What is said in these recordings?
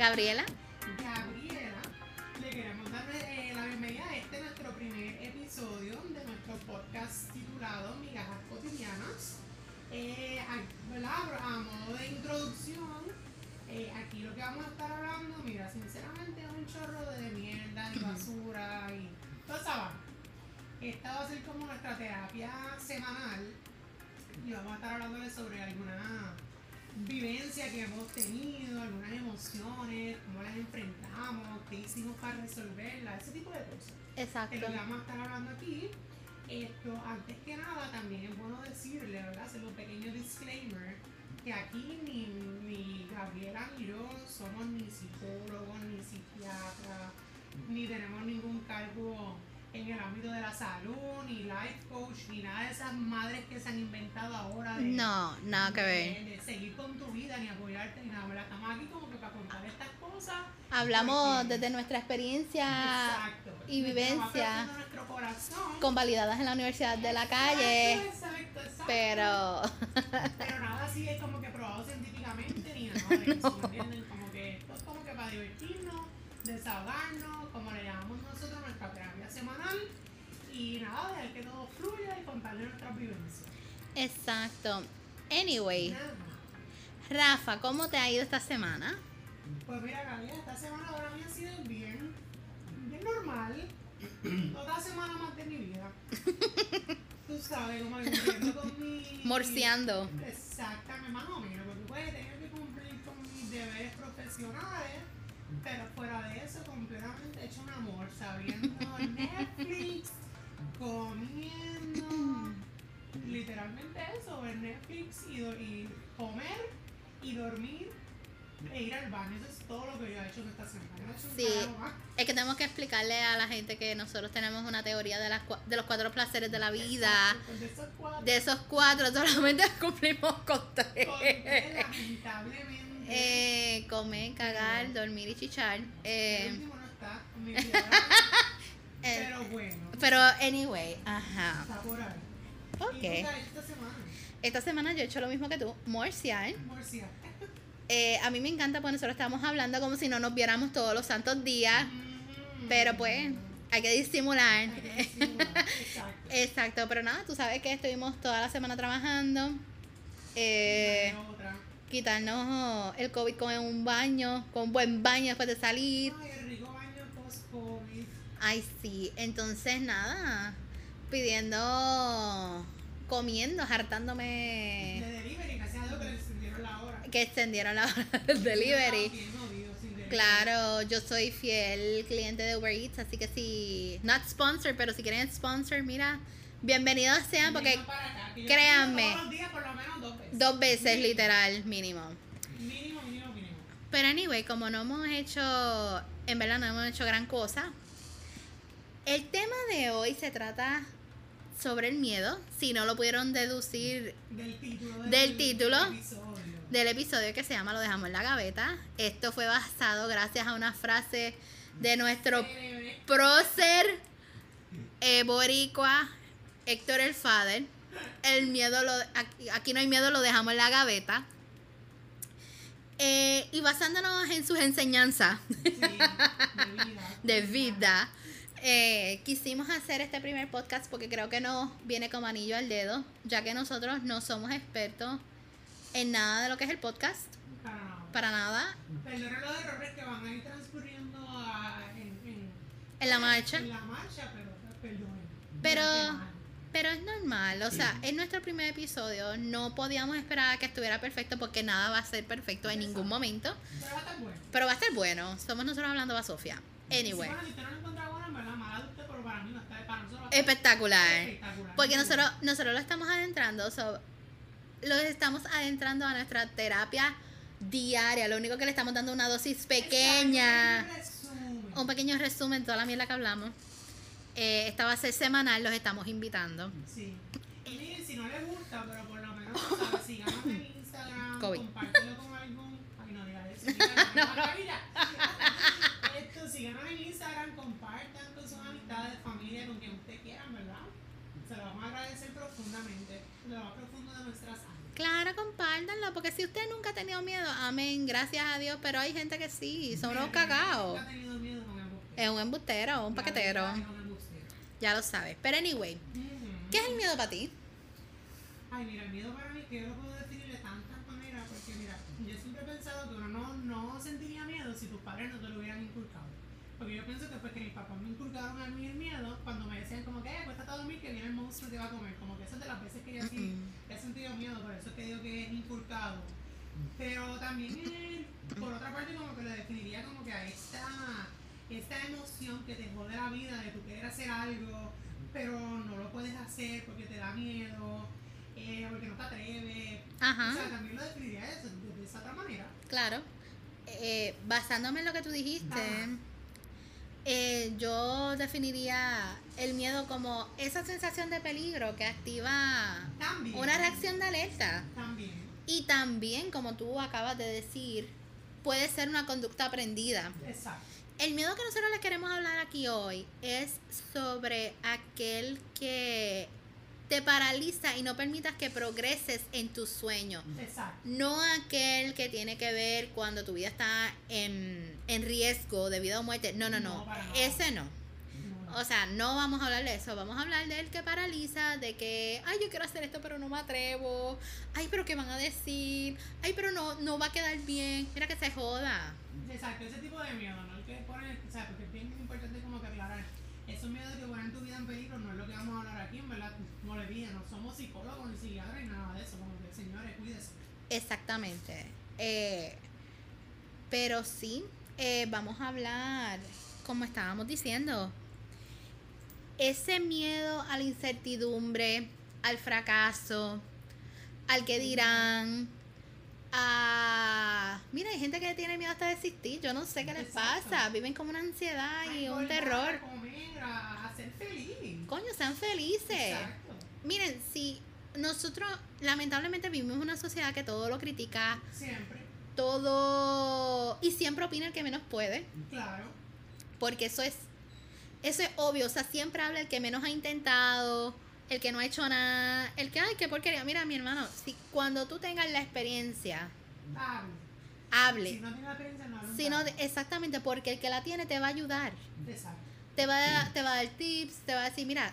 Gabriela. Resolverlas, ese tipo de cosas. Exacto. lo que vamos a estar hablando aquí. Esto, antes que nada, también es bueno decirle, ¿verdad? Hacer un pequeño disclaimer, que aquí ni, ni Gabriela ni yo somos ni psicólogos, ni psiquiatras, ni tenemos ningún cargo en el ámbito de la salud, ni life coach, ni nada de esas madres que se han inventado ahora de, No, nada que ver. de, de seguir con tu vida, ni apoyarte, ni nada. ¿verdad? Estamos aquí como que para contar estas cosas. Hablamos porque- desde nuestra experiencia Exacto. y vivencia. nuestro corazón. convalidadas en la Universidad de la Calle, Exacto, exacto. pero Pero nada así es como que probado científicamente ni nada de eso, ¿me entienden? Como que esto es como que para divertirnos, desahogarnos, como le llamamos nosotros nuestra terapia semanal. Y nada, dejar que todo fluya y contarle nuestras vivencias. exacto. Anyway, Nada. Rafa, ¿cómo te ha ido esta semana? Pues mira, Gabriela, esta semana para mí ha sido bien, bien normal. Otra semana más de mi vida. Tú sabes, como cumpliendo con mi... Morseando. Exactamente, más o menos, porque pues tengo que cumplir con mis deberes profesionales, pero fuera de eso, completamente hecho un amor, sabiendo Netflix, comiendo, literalmente eso, ver Netflix y, y comer y dormir e ir al baño, eso es todo lo que yo he hecho en esta semana. Yo no he hecho un Sí. más. Es que tenemos que explicarle a la gente que nosotros tenemos una teoría de, las, de los cuatro placeres de la vida. Exacto, pues de esos cuatro, De esos cuatro solamente cumplimos con tres. lamentablemente. Eh, comer, cagar, dormir y chichar. Eh, no está eh, pero bueno, pero anyway, ajá. está por ahí. ¿Y tú Ok. esta semana? Esta semana yo he hecho lo mismo que tú, morsear. Murcia. Eh, a mí me encanta porque nosotros estamos hablando como si no nos viéramos todos los santos días, pero pues hay que disimular. Hay que disimular, Exacto. Exacto, pero nada, tú sabes que estuvimos toda la semana trabajando. Eh, otra. Quitarnos el COVID con un baño, con un buen baño después de salir. Ay, el rico baño post-COVID. Ay, sí, entonces nada, pidiendo, comiendo, De hartándome delivery, gracias a Dios que le extendieron la hora. que extendieron la hora del delivery. Claro, yo soy fiel cliente de Uber Eats, así que si, not sponsor, pero si quieren sponsor, mira, bienvenidos sean porque créanme. Todos los días por lo menos dos veces. dos veces literal mínimo. Mínimo, mínimo, mínimo. Pero anyway, como no hemos hecho, en verdad no hemos hecho gran cosa, el tema de hoy se trata sobre el miedo, si no lo pudieron deducir Del título Del título. episodio. del episodio que se llama Lo dejamos en la gaveta. Esto fue basado gracias a una frase de nuestro prócer eh, boricua Héctor el Fader. El miedo lo, aquí, no hay miedo, lo dejamos en la gaveta. Eh, y basándonos en sus enseñanzas Sí, de vida. de vida, eh, quisimos hacer este primer podcast porque creo que nos viene como anillo al dedo, ya que nosotros no somos expertos en nada de lo que es el podcast, Para nada. para nada, Perdonen los errores que van a ir transcurriendo a- en, en, en la marcha. en la marcha, pero perdonen. Pero-. Pero es normal, o sea, en nuestro primer episodio no podíamos esperar a que estuviera perfecto porque nada va a ser perfecto en ningún momento. Pero va a estar bueno. Pero va a estar bueno. Somos nosotros hablando a Sofía. Anyway, va espectacular. Porque nosotros, nosotros lo estamos adentrando, so, lo estamos adentrando a nuestra terapia diaria. Lo único que le estamos dando una dosis pequeña, un pequeño resumen de toda la mierda que hablamos. Eh, esta va a ser semanal, los estamos invitando. Sí. Y miren, si no les gusta, pero por lo menos, ¿sabes? síganos en Instagram, COVID. compártelo con algún. Ay, no digas eso. no, no. Esto, síganos en Instagram, compartan con sus amistades, familia, con quien ustedes quieran, ¿verdad? Se lo vamos a agradecer profundamente, lo más profundo de nuestras almas. Claro, compártanlo, porque si usted nunca ha tenido miedo, amén, gracias a Dios, pero hay gente que sí, son unos cagados. Nunca he tenido miedo con el bosque. Es un embustero, un La paquetero, verdad es un embustero. Ya lo sabes. Pero anyway, Ujú. ¿qué es el miedo para ti? Ay, mira, el miedo para mí, que yo lo puedo definir de tantas maneras, porque mira, yo siempre he pensado que uno no, no sentiría miedo si tus padres no te lo hubieran inculcado. Porque yo pienso que pues que mis papás me inculcaron a mí el miedo cuando me decían como que, "Eh, acuéstate a dormir que viene el monstruo y te va a comer. Como que esas de las veces que yo sí he sentido miedo, por eso es que digo que es inculcado. Pero también, eh, por otra parte, como que lo definiría como que a esta, esta emoción que te jode la vida de tu querer hacer algo, pero no lo puedes hacer porque te da miedo, eh, porque no te atreves. Ajá. O sea, también lo definiría de, de- de esa otra manera. Claro. Eh, basándome en lo que tú dijiste, eh, yo definiría el miedo como esa sensación de peligro que activa También. una reacción de alerta. También. Y también, como tú acabas de decir, puede ser una conducta aprendida. Exacto. El miedo que nosotros les queremos hablar aquí hoy es sobre aquel que te paraliza y no permitas que progreses en tus sueños. Exacto. No aquel que tiene que ver cuando tu vida está en, en riesgo de vida o muerte. No, no, no. Ese no. O sea, no vamos a hablar de eso. Vamos a hablar del que paraliza, de que, ay, yo quiero hacer esto, pero no me atrevo. Ay, pero ¿qué van a decir? Ay, pero no, no va a quedar bien. Mira que se joda. Exacto, ese tipo de miedo, ¿no? El que pone, o sea, porque es bien importante como que aclarar. Esos miedos que ponen tu vida en peligro no es lo que vamos a hablar aquí, en verdad, no le piden, no somos psicólogos ni psiquiatras ni nada de eso, como que señores, cuídense. Exactamente. Eh, pero sí, eh, vamos a hablar, como estábamos diciendo, ese miedo a la incertidumbre, al fracaso, al que dirán, a... Mira, hay gente que tiene miedo hasta de existir, yo no sé qué les Exacto. pasa, viven como una ansiedad y un terror. A comer, a, a ser feliz. Coño, sean felices. Exacto. Miren, si nosotros lamentablemente vivimos en una sociedad que todo lo critica, Siempre, todo y siempre opina el que menos puede, claro. porque eso es eso es obvio, o sea, siempre habla el que menos ha intentado, el que no ha hecho nada, el que ay, qué porquería. Mira, mi hermano, si cuando tú tengas la experiencia, Hable. hable. Si no tiene la experiencia, no hable. Si no, exactamente, porque el que la tiene te va a ayudar. Exacto. Te va a, te va a dar tips, te va a decir, mira,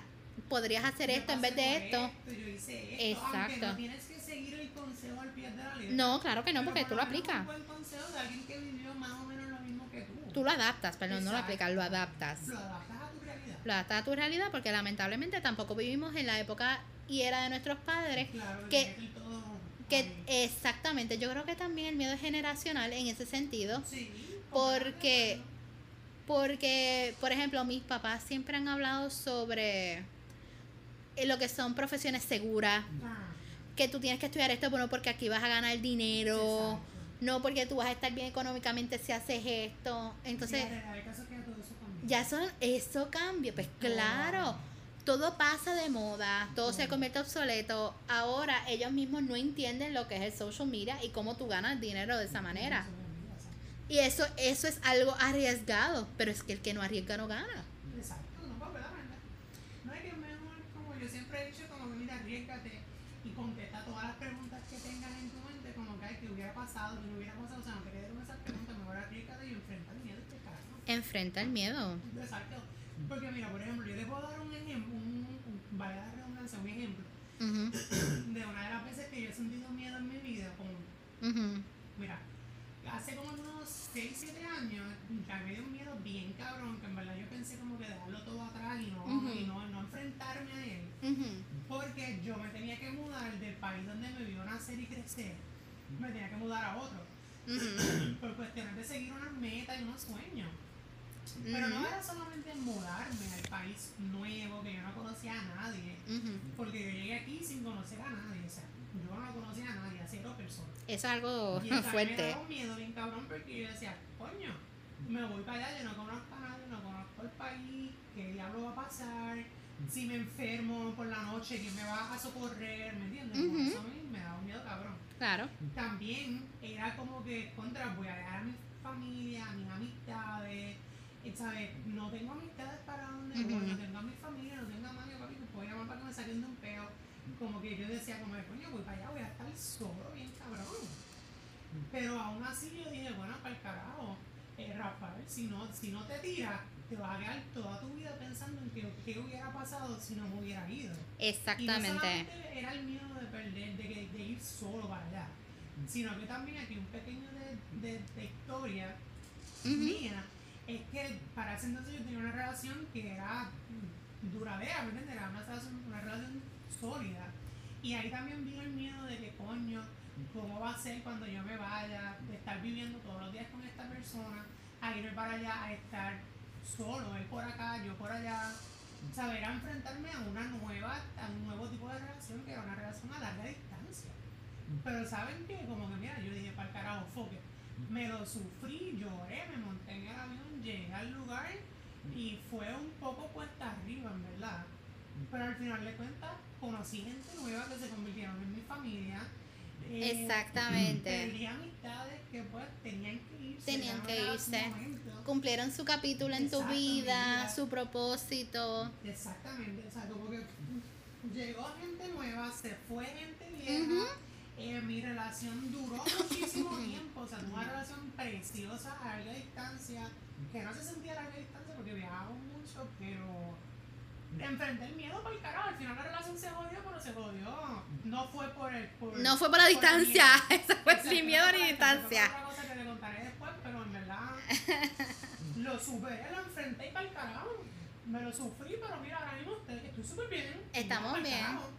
podrías hacer Yo esto en vez de por esto. Yo hice esto. Aunque Exacto. no tienes que seguir el consejo al pie de la letra. No, claro que no, porque por tú lo aplicas. Un buen consejo de alguien que vivió más o menos lo mismo que tú. Tú lo adaptas, perdón, no lo Exacto. aplicas, lo adaptas. Lo adaptas. Lo adaptas a tu realidad porque lamentablemente tampoco vivimos en la época y era de nuestros padres Claro, que- que exactamente, yo creo que también el miedo es generacional en ese sentido, Sí. porque porque por ejemplo, mis papás siempre han hablado sobre eh, lo que son profesiones seguras, Ah, que tú tienes que estudiar esto bueno porque aquí vas a ganar dinero, exacto. no porque tú vas a estar bien económicamente si haces esto. Entonces, Sí, ya son eso cambia, pues claro. todo pasa de moda, todo se convierte obsoleto. Ahora ellos mismos no entienden lo que es el social media y cómo tú ganas dinero de esa manera. Y eso, eso es algo arriesgado, pero es que el que no arriesga no gana. Exacto, no para verdad, verdad. No hay que mejor, como yo siempre he dicho, como mira, arriesgate y contesta todas las preguntas que tengas en tu mente, como que que hubiera pasado, que no hubiera pasado, o sea, no te quedes con esas preguntas, mejor arriesgate y enfrenta el miedo y te carajo. Enfrenta el miedo. Exacto. Porque mira, por ejemplo, yo te puedo dar un ejemplo, un, un, vaya la redundancia, un ejemplo Ujú, de una de las veces que yo he sentido miedo en mi vida, como ujú, Mira, hace como unos 6, 7 años, ya me dio un miedo bien cabrón, que en verdad yo pensé como que dejarlo todo atrás y no, Ujú. y no, no enfrentarme a él. Porque yo me tenía que mudar del país donde me vio nacer y crecer, me tenía que mudar a otro. Por cuestiones de seguir unas metas y unos sueños. Pero no era solamente mudarme al país nuevo, que yo no conocía a nadie. Porque yo llegué aquí sin conocer a nadie. O sea, yo no conocía a nadie, a cero personas. Es algo Y mí me fuerte. daba un miedo bien cabrón porque yo decía, coño, me voy para allá, yo no conozco a nadie, no conozco el país, ¿qué diablo va a pasar? Si me enfermo por la noche, ¿quién me va a socorrer? ¿Me entiendes? Como Ujú. Eso a mí me daba un miedo cabrón. Claro. También era como que, contra, voy a dejar a mi familia, a mis amistades, y, ¿sabes? No tengo amistades para donde voy, Ujú. no tengo a mi familia, no tengo a nadie, papi, que puedo llamar para que me saquen de un peo. como que yo decía, como de coño, voy para allá, voy a estar solo, bien cabrón. Pero aún así yo dije, bueno, para el carajo, eh, Rafael, si no, si no te tiras, te vas a quedar toda tu vida pensando en que, qué hubiera pasado si no me hubiera ido. Y no Exactamente. solamente era el miedo de perder, de, que- de ir solo para allá, sino que también aquí un pequeño de, de, de historia mía es que para ese entonces yo tenía una relación que era duradera, ¿me entiendes? Era una relación, una relación sólida. Y ahí también vino el miedo de que, coño, ¿cómo va a ser cuando yo me vaya? De estar viviendo todos los días con esta persona, a irme para allá, a estar solo, él por acá, yo por allá. Saber enfrentarme a una nueva, a un nuevo tipo de relación que era una relación a larga distancia. Pero saben que como que mira, yo dije para el carajo, foque. Me lo sufrí, lloré, me monté en el avión, llegué al lugar y fue un poco cuesta arriba, en verdad. Pero al final de cuentas conocí gente nueva que se convirtieron en mi familia. Eh, Exactamente. Perdí amistades que pues tenían que irse. Tenían que irse. Cumplieron su capítulo en tu vida, su propósito. Exactamente, o sea, como que llegó gente nueva, se fue gente vieja. Eh, mi relación duró muchísimo tiempo, o sea, tuve una relación preciosa a larga distancia, que no se sentía a larga distancia porque viajábamos mucho, pero enfrenté el miedo para el carajo. Al final la relación se jodió, pero se jodió. No fue por el. Por, No fue por la el distancia, eso fue sin miedo ni por distancia, por otra cosa que le contaré después, pero en verdad lo superé, lo enfrenté y para el carajo. Me lo sufrí, pero mira, ahora mismo estoy, súper bien. Estamos bien. carajo.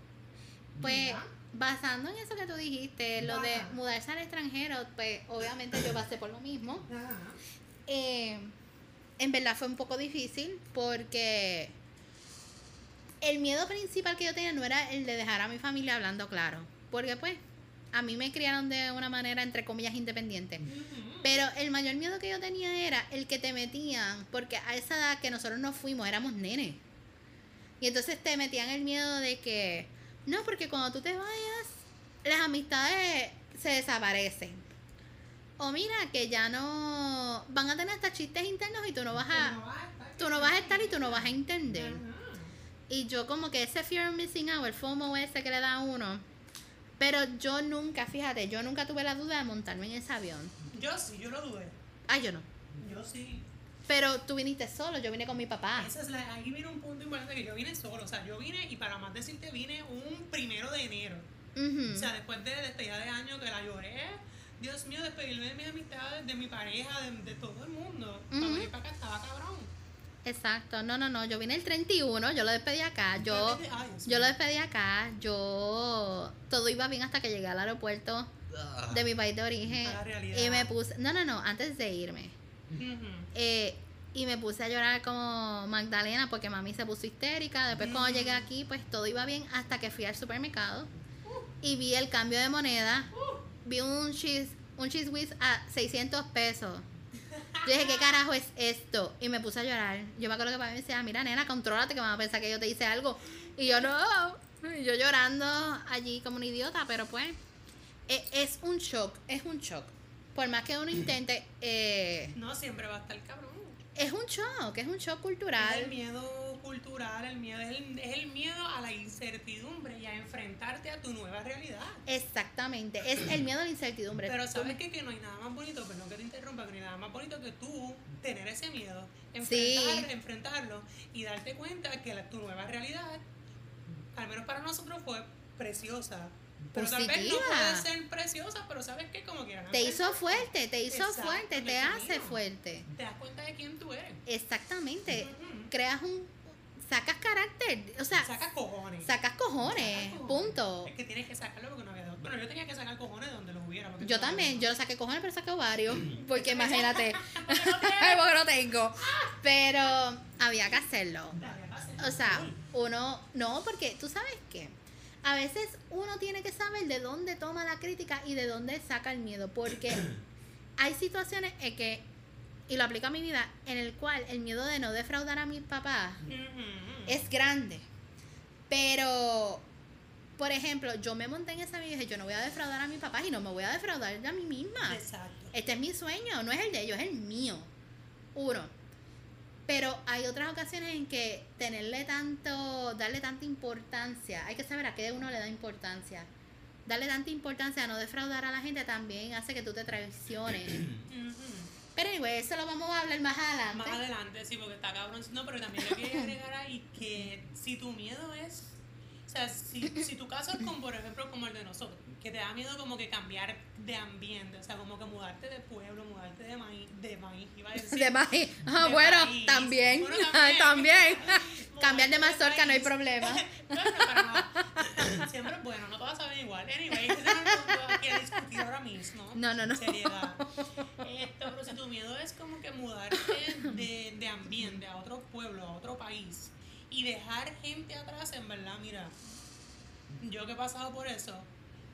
Pues Ya. Basando en eso que tú dijiste, lo de mudarse al extranjero, pues obviamente yo pasé por lo mismo. Eh, en verdad fue un poco difícil porque el miedo principal que yo tenía no era el de dejar a mi familia hablando claro, porque pues a mí me criaron de una manera entre comillas independiente. Pero el mayor miedo que yo tenía era el que te metían, porque a esa edad que nosotros nos fuimos éramos nenes. Y entonces te metían el miedo de que, no, porque cuando tú te vayas, las amistades se desaparecen. O mira, que ya no van a tener hasta chistes internos y tú no vas a, no vas a estar. tú no vas a estar y tú no vas a entender. Ajá. Y yo como que ese fear of missing out, el FOMO ese que le da a uno. Pero yo nunca, fíjate, yo nunca tuve la duda de montarme en ese avión. Yo sí, yo lo dudé. Ay, yo no. Yo sí. Pero tú viniste solo, yo vine con mi papá. Esa es la, ahí viene un punto importante que yo vine solo. O sea, yo vine, y para más decirte, vine un primero de enero. O sea, después de despedida de año que la lloré. Dios mío, despedirme de mis amistades, de mi pareja, de, de todo el mundo. Para Ujú. venir para acá estaba cabrón. Exacto. No, no, no. Yo vine el 31, yo lo despedí acá. Yo, ay, yo lo despedí acá. Yo. Todo iba bien hasta que llegué al aeropuerto de mi país de origen. Y me puse. No, no, no. Antes de irme. Eh, y me puse a llorar como Magdalena porque mami se puso histérica. Después cuando llegué aquí, pues todo iba bien hasta que fui al supermercado y vi el cambio de moneda. Vi un cheese, un cheese whiz a 600 pesos. Yo dije, ¿qué carajo es esto? Y me puse a llorar. Yo me acuerdo que para mí me decía, mira, nena, contrólate que van a pensar que yo te hice algo. Y yo, no. Y yo llorando allí como un idiota, pero pues, e- es un shock, es un shock. Por más que uno intente, eh, No, siempre va a estar cabrón. es un shock, es un shock Es cultural. el miedo cultural, el miedo, es el, es el miedo a la incertidumbre y a enfrentarte a tu nueva realidad. Exactamente, es el miedo a la incertidumbre. Pero sabes que, que no hay nada más bonito, perdón que te interrumpa, que no hay nada más bonito que tú tener ese miedo, Sí. enfrentar, enfrentarlo y darte cuenta que la- tu nueva realidad, al menos para nosotros, fue preciosa. Pero tal vez no Positiva. puede ser preciosa, pero sabes que como quieras. Te hizo fuerte, te hizo Exacto, fuerte, te hace fuerte. Te das cuenta de quién tú eres. Exactamente. Ujú. Creas un. Sacas carácter, o sea, Sacas cojones. sacas cojones, Sacas cojones. punto. Es que tienes que sacarlo porque no había dos. Bueno, yo tenía que sacar cojones de donde los hubiera. Yo no- también, yo lo saqué cojones, pero saqué varios. Porque imagínate, Porque no porque no tengo. Pero había que hacerlo. Había que hacerlo. O sea, uno, no, porque tú sabes que a veces uno tiene que saber de dónde toma la crítica y de dónde saca el miedo, porque hay situaciones en que, y lo aplico a mi vida, en el cual el miedo de no defraudar a mis papás es grande. Pero, por ejemplo, yo me monté en esa vida y dije, yo no voy a defraudar a mis papás y no me voy a defraudar a mí misma. Exacto. Este es mi sueño, no es el de ellos, es el mío. Uno. Pero hay otras ocasiones en que tenerle tanto, darle tanta importancia, hay que saber a qué uno le da importancia. Darle tanta importancia a no defraudar a la gente también hace que tú te traiciones. Pero anyway, eso lo vamos a hablar más adelante. Más adelante, sí, porque está cabrón. No, pero también le quería agregar ahí que si tu miedo es. O sea, si, si tu caso es como, por ejemplo, como el de nosotros, que te da miedo como que cambiar de ambiente, o sea, como que mudarte de pueblo, mudarte de maíz, de maíz, iba a decir. De maíz. Ah, de bueno, país. también. Bueno, también. Cambiar de mazorca no hay problema. Claro, pero no. Siempre es bueno, no todas saben igual. Anyway, ese no es el a discutir ahora mismo. No, no, no. Seriedad. Esto, pero si tu miedo es como que mudarte de, de ambiente a otro pueblo, a otro país y dejar gente atrás, en verdad, mira, yo que he pasado por eso,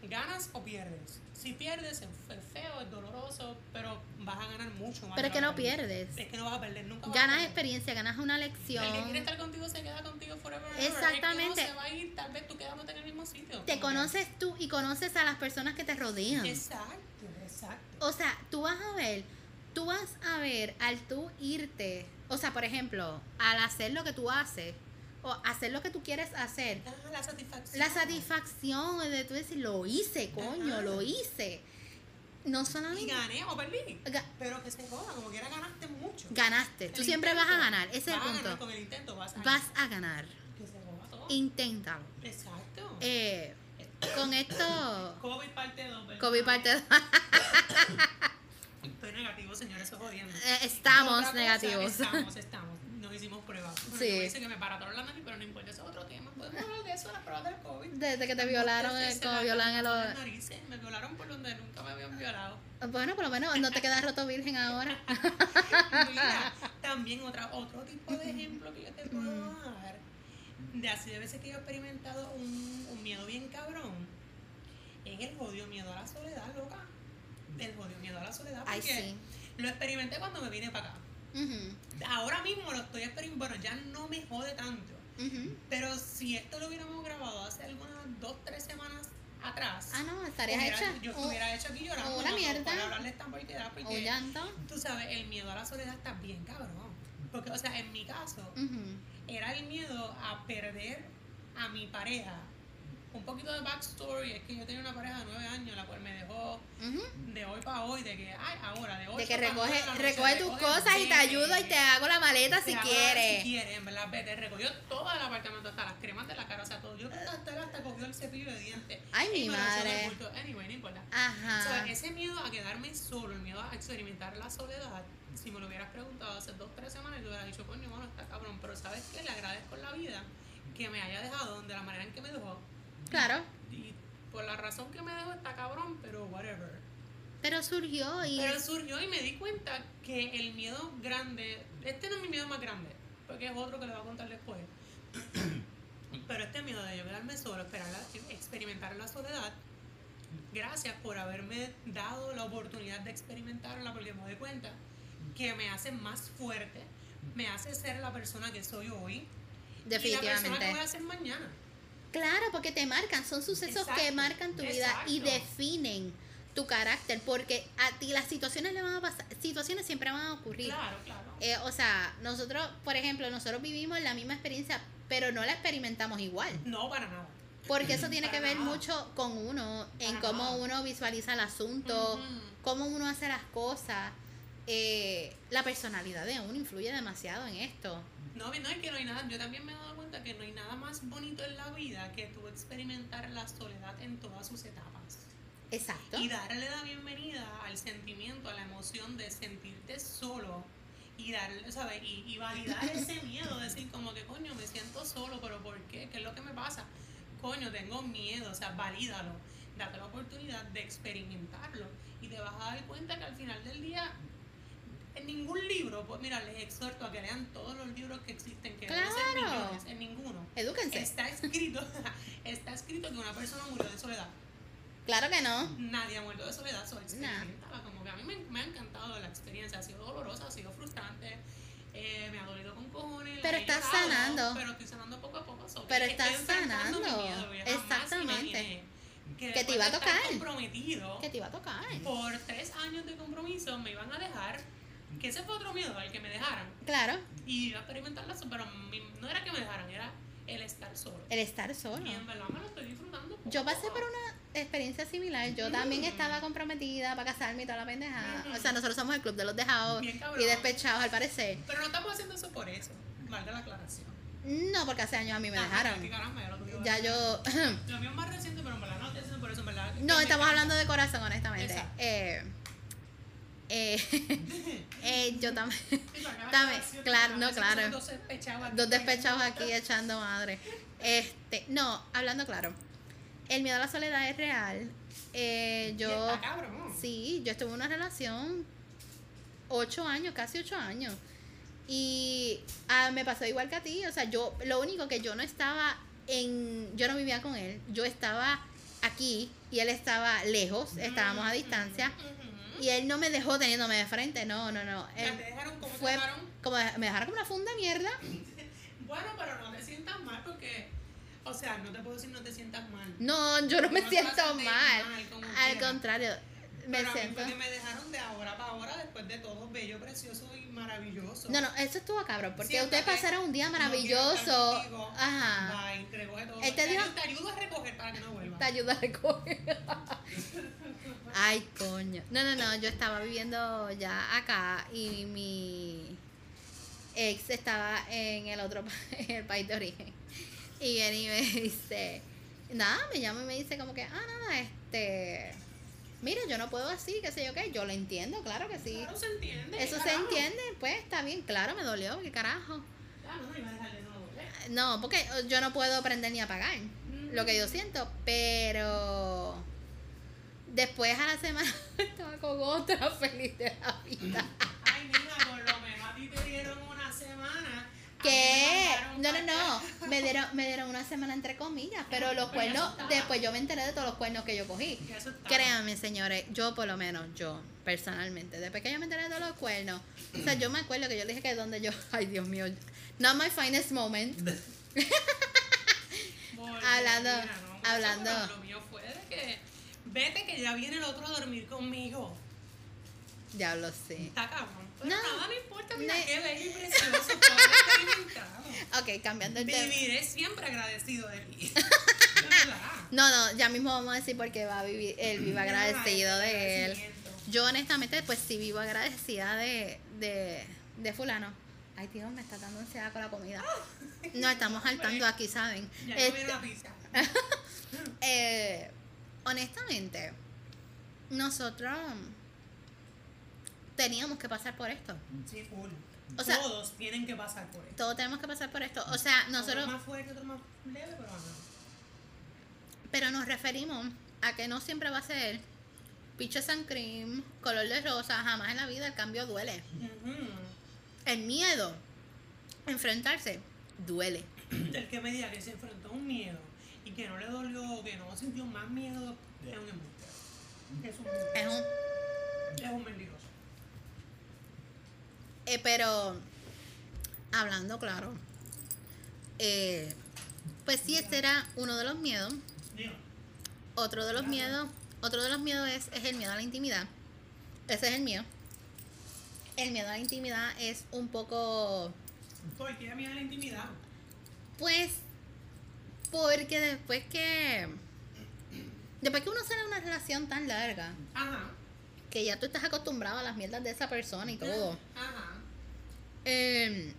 ganas o pierdes. Si pierdes es feo, es doloroso, pero vas a ganar mucho más. Pero es que no pierdes. Es que no vas a perder nunca. vas a Ganas perder. experiencia, ganas una El que quiere lección. estar contigo se queda contigo forever. Exactamente. El que no se va a ir, tal vez tú quedándote en el mismo sitio. Te conoces tú y conoces a las personas que te rodean. Exacto, exacto. O sea, tú vas a ver, tú vas a ver al tú irte, o sea, por ejemplo, al hacer lo que tú haces, o hacer lo que tú quieres hacer, Ah, la satisfacción. la satisfacción de tú decir, lo hice, coño, Ajá. lo hice. No Y solamente gané o perdí. Ga- Pero que se joda, como quiera ganaste mucho. ganaste, tú El siempre vas a ganar, ese es el Vas a ganar punto. con el intento, vas a Vas a ganar, Que se joda todo. inténtalo. Exacto. Eh, con esto, COVID parte 2, ¿verdad? COVID parte dos, Estoy negativo, señores, eso es jodiendo. eh, estamos Otra cosa, negativos. Estamos, estamos. Hicimos pruebas. Bueno, Sí. yo me dice que me paratoron la nariz, pero no importa, eso es otro tema. Podemos hablar de eso, las pruebas del COVID. Desde que te violaron, eh, Se como violan el... las narices, Me violaron por donde nunca me habían violado. Bueno, por lo menos no te quedas roto virgen ahora. Mira, también otra, otro tipo de ejemplo que yo te puedo dar, de así de veces que yo he experimentado un, un miedo bien cabrón, es el jodido miedo a la soledad, loca. El jodido miedo a la soledad, Ay, porque sí. lo experimenté cuando me vine para acá. Ahora mismo lo estoy experimentando, bueno, ya no me jode tanto, pero si esto lo hubiéramos grabado hace algunas dos, tres semanas atrás, Ah, no, estarías hubiera- hecha yo estuviera hecho aquí llorando. una no, no, mierda. por hablarles tan porque llanto. tú sabes, el miedo a la soledad está bien cabrón. Porque, o sea, en mi caso, era el miedo a perder a mi pareja. Un poquito de backstory es que yo tenía una pareja de nueve años, la cual me dejó Ujú. de hoy para hoy, de que, ay, ahora, de hoy De que recoge, recoge tus cosas y te ayudo y te hago la maleta si Si quieres. quieres, en verdad, vete, recogió todo el apartamento, hasta las cremas de la cara, o sea, todo. Yo que hasta, hasta cogió el cepillo de dientes. Ay, mi madre. Anyway, no importa. O Ajá. sea, ese miedo a quedarme solo, el miedo a experimentar la soledad, si me lo hubieras preguntado hace dos, tres semanas, yo hubiera dicho, coño, bueno, está cabrón, pero ¿sabes qué? Le agradezco la vida que me haya dejado de la manera en que me dejó. Claro. Y por la razón que me dejó está cabrón, pero whatever. Pero surgió y. Pero surgió y me di cuenta que el miedo grande, este no es mi miedo más grande, porque es otro que le voy a contar después. Pero este miedo de yo quedarme solo, esperar la- experimentar la soledad, gracias por haberme dado la oportunidad de experimentarla, porque me doy cuenta que me hace más fuerte, me hace ser la persona que soy hoy y la persona que voy a ser mañana. Claro, porque te marcan, son sucesos que marcan tu vida y definen tu carácter, porque a ti las situaciones le van a pasar, situaciones siempre van a ocurrir. Claro, claro. Eh, o sea, nosotros, por ejemplo, nosotros vivimos la misma experiencia, pero no la experimentamos igual. No, para nada. Porque eso tiene que ver nada. mucho con uno, en cómo nada. uno visualiza el asunto, cómo uno hace las cosas. Eh, la personalidad de uno influye demasiado en esto. No, no es que no hay nada, yo también me he dado cuenta que no hay nada más bonito en la vida que tú experimentar la soledad en todas sus etapas. Exacto. Y darle la bienvenida al sentimiento, a la emoción de sentirte solo y darle, ¿sabes? Y, y validar ese miedo, decir como que coño, me siento solo, pero ¿por qué? ¿Qué es lo que me pasa? Coño, tengo miedo, o sea, valídalo, date la oportunidad de experimentarlo y te vas a dar cuenta que al final del día en ningún libro, pues mira, les exhorto a que lean todos los libros que existen, que Claro. millones, en ninguno. Edúquense. Está escrito, está escrito que una persona murió de soledad. Claro que no. Nadie ha muerto de soledad, solo experimentala. Como que a mí me, me ha encantado la experiencia, ha sido dolorosa, ha sido frustrante, eh, me ha dolido con cojones. Pero estás sanando. Pero estoy sanando poco a poco. so, Pero estás sanando. miedo, Exactamente. Que, Que te iba a tocar. comprometido Que te iba a tocar. por tres años de compromiso me iban a dejar Que ese fue otro miedo, el que me dejaran. Claro, Y iba a experimentar eso, pero mi- no era que me dejaran, era el estar solo. el estar solo. Y en verdad me lo estoy disfrutando. Yo pasé por una experiencia similar. Yo también Mm. estaba comprometida para casarme y toda la pendejada. Ujú. O sea, nosotros somos el club de los dejados y despechados al parecer. Pero no estamos haciendo eso por eso. Valga la aclaración. No, porque hace años a mí me dejaron. qué caramba, ya lo yo... Lo mío es más reciente, pero en verdad no estoy haciendo por eso, en verdad. No, estamos hablando de corazón, honestamente. Exacto. Eh, eh, eh, yo también... Aclaración, claro, no, claro. Dos despechados aquí. Dos despechados aquí echando madre. Este, no, hablando claro. El miedo a la soledad es real. Eh, yo... está cabrón. Sí, yo estuve en una relación ocho años, casi ocho años. Y ah, me pasó igual que a ti. O sea, yo, lo único que yo no estaba en, yo no vivía con él. Yo estaba aquí y él estaba lejos, estábamos a distancia. Y él no me dejó teniéndome de frente, no, no, no. Él te dejaron como fue te dejaron. como de- me dejaron como una funda de mierda. Bueno, pero no te sientas mal porque, o sea, no te puedo decir no te sientas mal. No, yo no me No a siento mal. mal, Al quiera. contrario, me pero a mí siento. que me dejaron de ahora para ahora después de todo bello, precioso y maravilloso. No, no, eso estuvo cabrón, porque Siéntate, ustedes pasaron un día no maravilloso. estar contigo, Ajá. Bye, todo. Él te te, dijo- ayudo, te ayudo a recoger para que no vuelvas. te ayuda a recoger. Ay, coño. No, no, no, yo estaba viviendo ya acá y mi ex estaba en el otro en el país de origen. Y viene y me dice, nada, me llama y me dice como que, ah, nada, este, mira, yo no puedo así, qué sé yo qué, yo lo entiendo, claro que sí. Claro, se entiende. Eso se carajo. entiende, pues está bien, claro, me dolió, qué carajo. Claro, no iba a dejar de no doler. No, porque yo no puedo aprender ni a pagar lo que yo siento, pero después a la semana estaba con otra feliz de la vida. Ay, mija, por lo menos a ti te dieron una semana. ¿Qué? No, no, no. Me dieron, me dieron una semana entre comillas, pero los Pero cuernos, después yo me enteré de todos los cuernos que yo cogí. Créanme, señores, yo por lo menos, yo personalmente, después que yo me enteré de todos los cuernos, o sea, yo me acuerdo que yo le dije que donde yo, ay Dios mío, not my finest moment. Hablando- mira, no, hablando. Lo mío fue de que vete que ya viene el otro a dormir conmigo. Diablo, sí. Está cabrón. Pero No. nada me importa, mira Ne- qué bello y precioso todo lo experimentado. Ok, cambiando el tema. Viviré siempre agradecido de verdad. No, no, ya mismo vamos a decir porque va a vivir, él vive agradecido de él. Yo honestamente, pues sí vivo agradecida de, de, de fulano. Ay, Dios, me está dando ansiedad con la comida. No, estamos saltando aquí, ¿saben? Ya Este, la pizza. eh, honestamente, nosotros teníamos que pasar por esto. Sí, full. O sea- Todos tienen que pasar por esto. Todos tenemos que pasar por esto. O sea, nosotros, Otro más fuerte, otro más leve, pero ajá. pero nos referimos a que no siempre va a ser peaches and cream, color de rosa, jamás en la vida el cambio duele. Ujú. El miedo, enfrentarse, duele. El que me diga que se enfrentó a un miedo que no le dolió, que no sintió más miedo, es un embustero. Es un, Es un, es un mentiroso. eh, pero, hablando claro, eh, pues sí, ese era uno de los miedos. Otro de los miedos, otro de los miedos es, es el miedo a la intimidad. Ese es el mío. El miedo a la intimidad es un poco, ¿por qué miedo a la intimidad? pues, porque después que, después que uno sale de una relación tan larga, Ajá. que ya tú estás acostumbrado a las mierdas de esa persona y todo. Ajá. eh,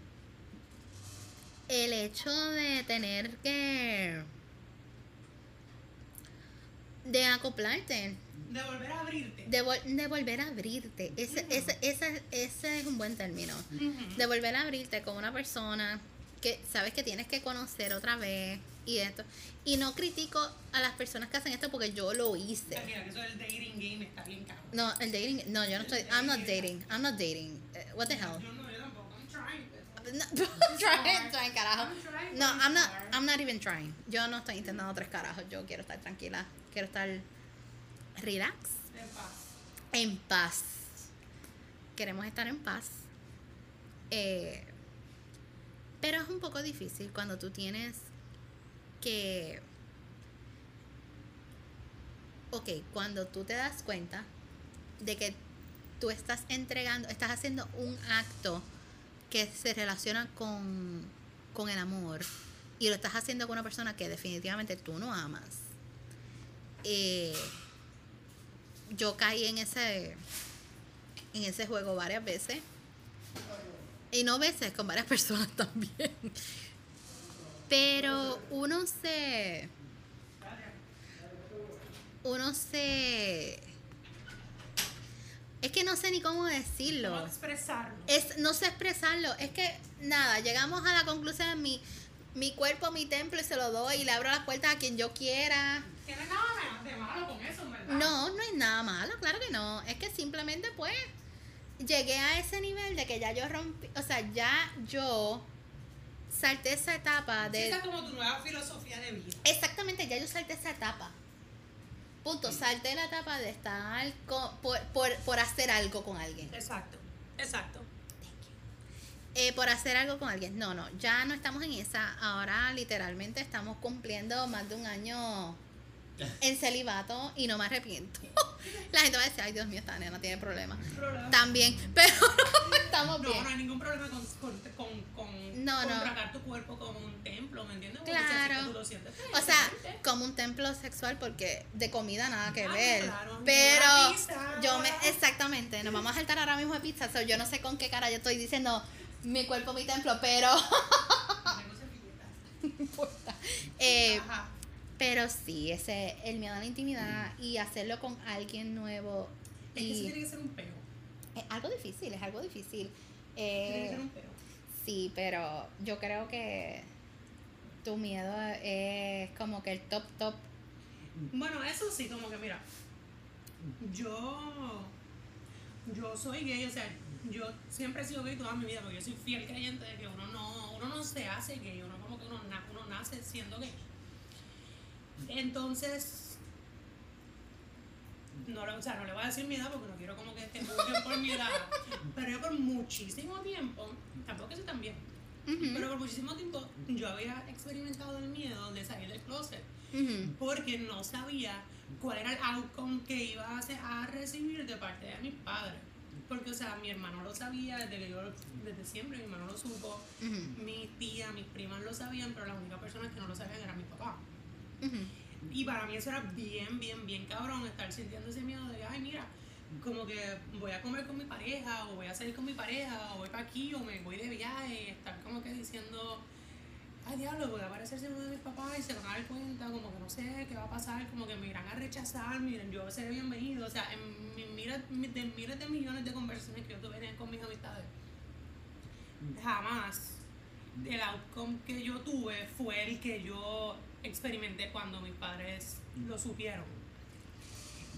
el hecho de tener que de acoplarte De volver a abrirte. de, vol- de volver a abrirte ese, ese, ese, ese es un buen término de volver a abrirte con una persona que sabes que tienes que conocer otra vez y esto y no critico a las personas que hacen esto porque yo lo hice Mira, que eso del dating game está bien no el dating no yo no estoy I'm not dating I'm not dating Eh, what the hell Yo no, yo tampoco. I'm trying. pero- No, try, try, carajo. I'm trying No, I'm not. I'm not even trying. Yo no estoy intentando tres carajos. Yo quiero estar tranquila. Quiero estar relax, De paz. en paz. Queremos estar en paz. Eh, pero es un poco difícil cuando tú tienes que... Ok, cuando tú te das cuenta de que tú estás entregando, estás haciendo un acto que se relaciona con, con el amor y lo estás haciendo con una persona que definitivamente tú no amas. Eh, yo caí en ese en ese juego varias veces y no veces con varias personas también pero uno se uno se es que no sé ni cómo decirlo ¿Cómo expresarlo? es no sé expresarlo es que nada llegamos a la conclusión de mi mi cuerpo mi templo y se lo doy y le abro las puertas a quien yo quiera ¿Tiene nada de malo con eso, en verdad? no, no es nada malo, claro que no. Es que simplemente pues llegué a ese nivel de que ya yo rompí, o sea, ya yo salté esa etapa de... Esa es como tu nueva filosofía de vida. Exactamente, ya yo salté esa etapa. Punto, salté la etapa de estar co- por, por, por hacer algo con alguien. Exacto, exacto. Eh, por hacer algo con alguien. No, no, ya no estamos en esa. Ahora literalmente estamos cumpliendo más de un año en celibato y no me arrepiento. La gente va a decir, ay Dios mío, esta nena tiene problemas. Problema. También, pero estamos No, bien. no hay ningún problema con, con, con, con, No, con no. tu cuerpo como un templo, ¿me entiendes? Claro. tú lo sientes, O sea, como un templo sexual porque de comida nada que Ah, ver. claro, Pero pizza. yo me exactamente, nos vamos a saltar ahora mismo de pizza, so yo no sé con qué cara yo estoy diciendo mi cuerpo mi templo, pero no importa. Eh, Ajá. Pero sí, ese el miedo a la intimidad y hacerlo con alguien nuevo Es que eso y tiene que ser un peo. es algo difícil, es algo difícil. Tiene que Eh, ser un peo. Sí, pero yo creo que tu miedo es como que el top top. Bueno, eso sí, como que mira, yo, yo soy gay, o sea, yo siempre he sido gay toda mi vida, porque yo soy fiel creyente de que uno no, uno no se hace gay, uno como que uno, uno nace siendo gay. Entonces, no, le- o sea, no le voy a decir mi edad porque no quiero como que te juzguen por mi edad, pero yo por muchísimo tiempo, tampoco que soy tan bien, pero por muchísimo tiempo yo había experimentado el miedo de salir del closet ujú, porque no sabía cuál era el outcome que iba a, recibir de parte de mis padres. Porque, o sea, mi hermano lo sabía desde que yo, desde siempre, mi hermano lo supo, ujú, mi tía, mis primas lo sabían, pero la única persona que no lo sabían era mi Y para mí eso era bien, bien, bien cabrón, estar sintiendo ese miedo de, ay, mira, como que voy a comer con mi pareja, o voy a salir con mi pareja, o voy para aquí, o me voy de viaje, estar como que diciendo, ay, diablo, voy a aparecerse uno de mis papás y se van a dar cuenta, como que no sé qué va a pasar, como que me irán a rechazar, miren, yo seré bienvenido, o sea, en mi- miles de miles de millones de conversaciones que yo tuve con mis amistades, jamás el outcome que yo tuve fue el que yo experimenté cuando mis padres lo supieron.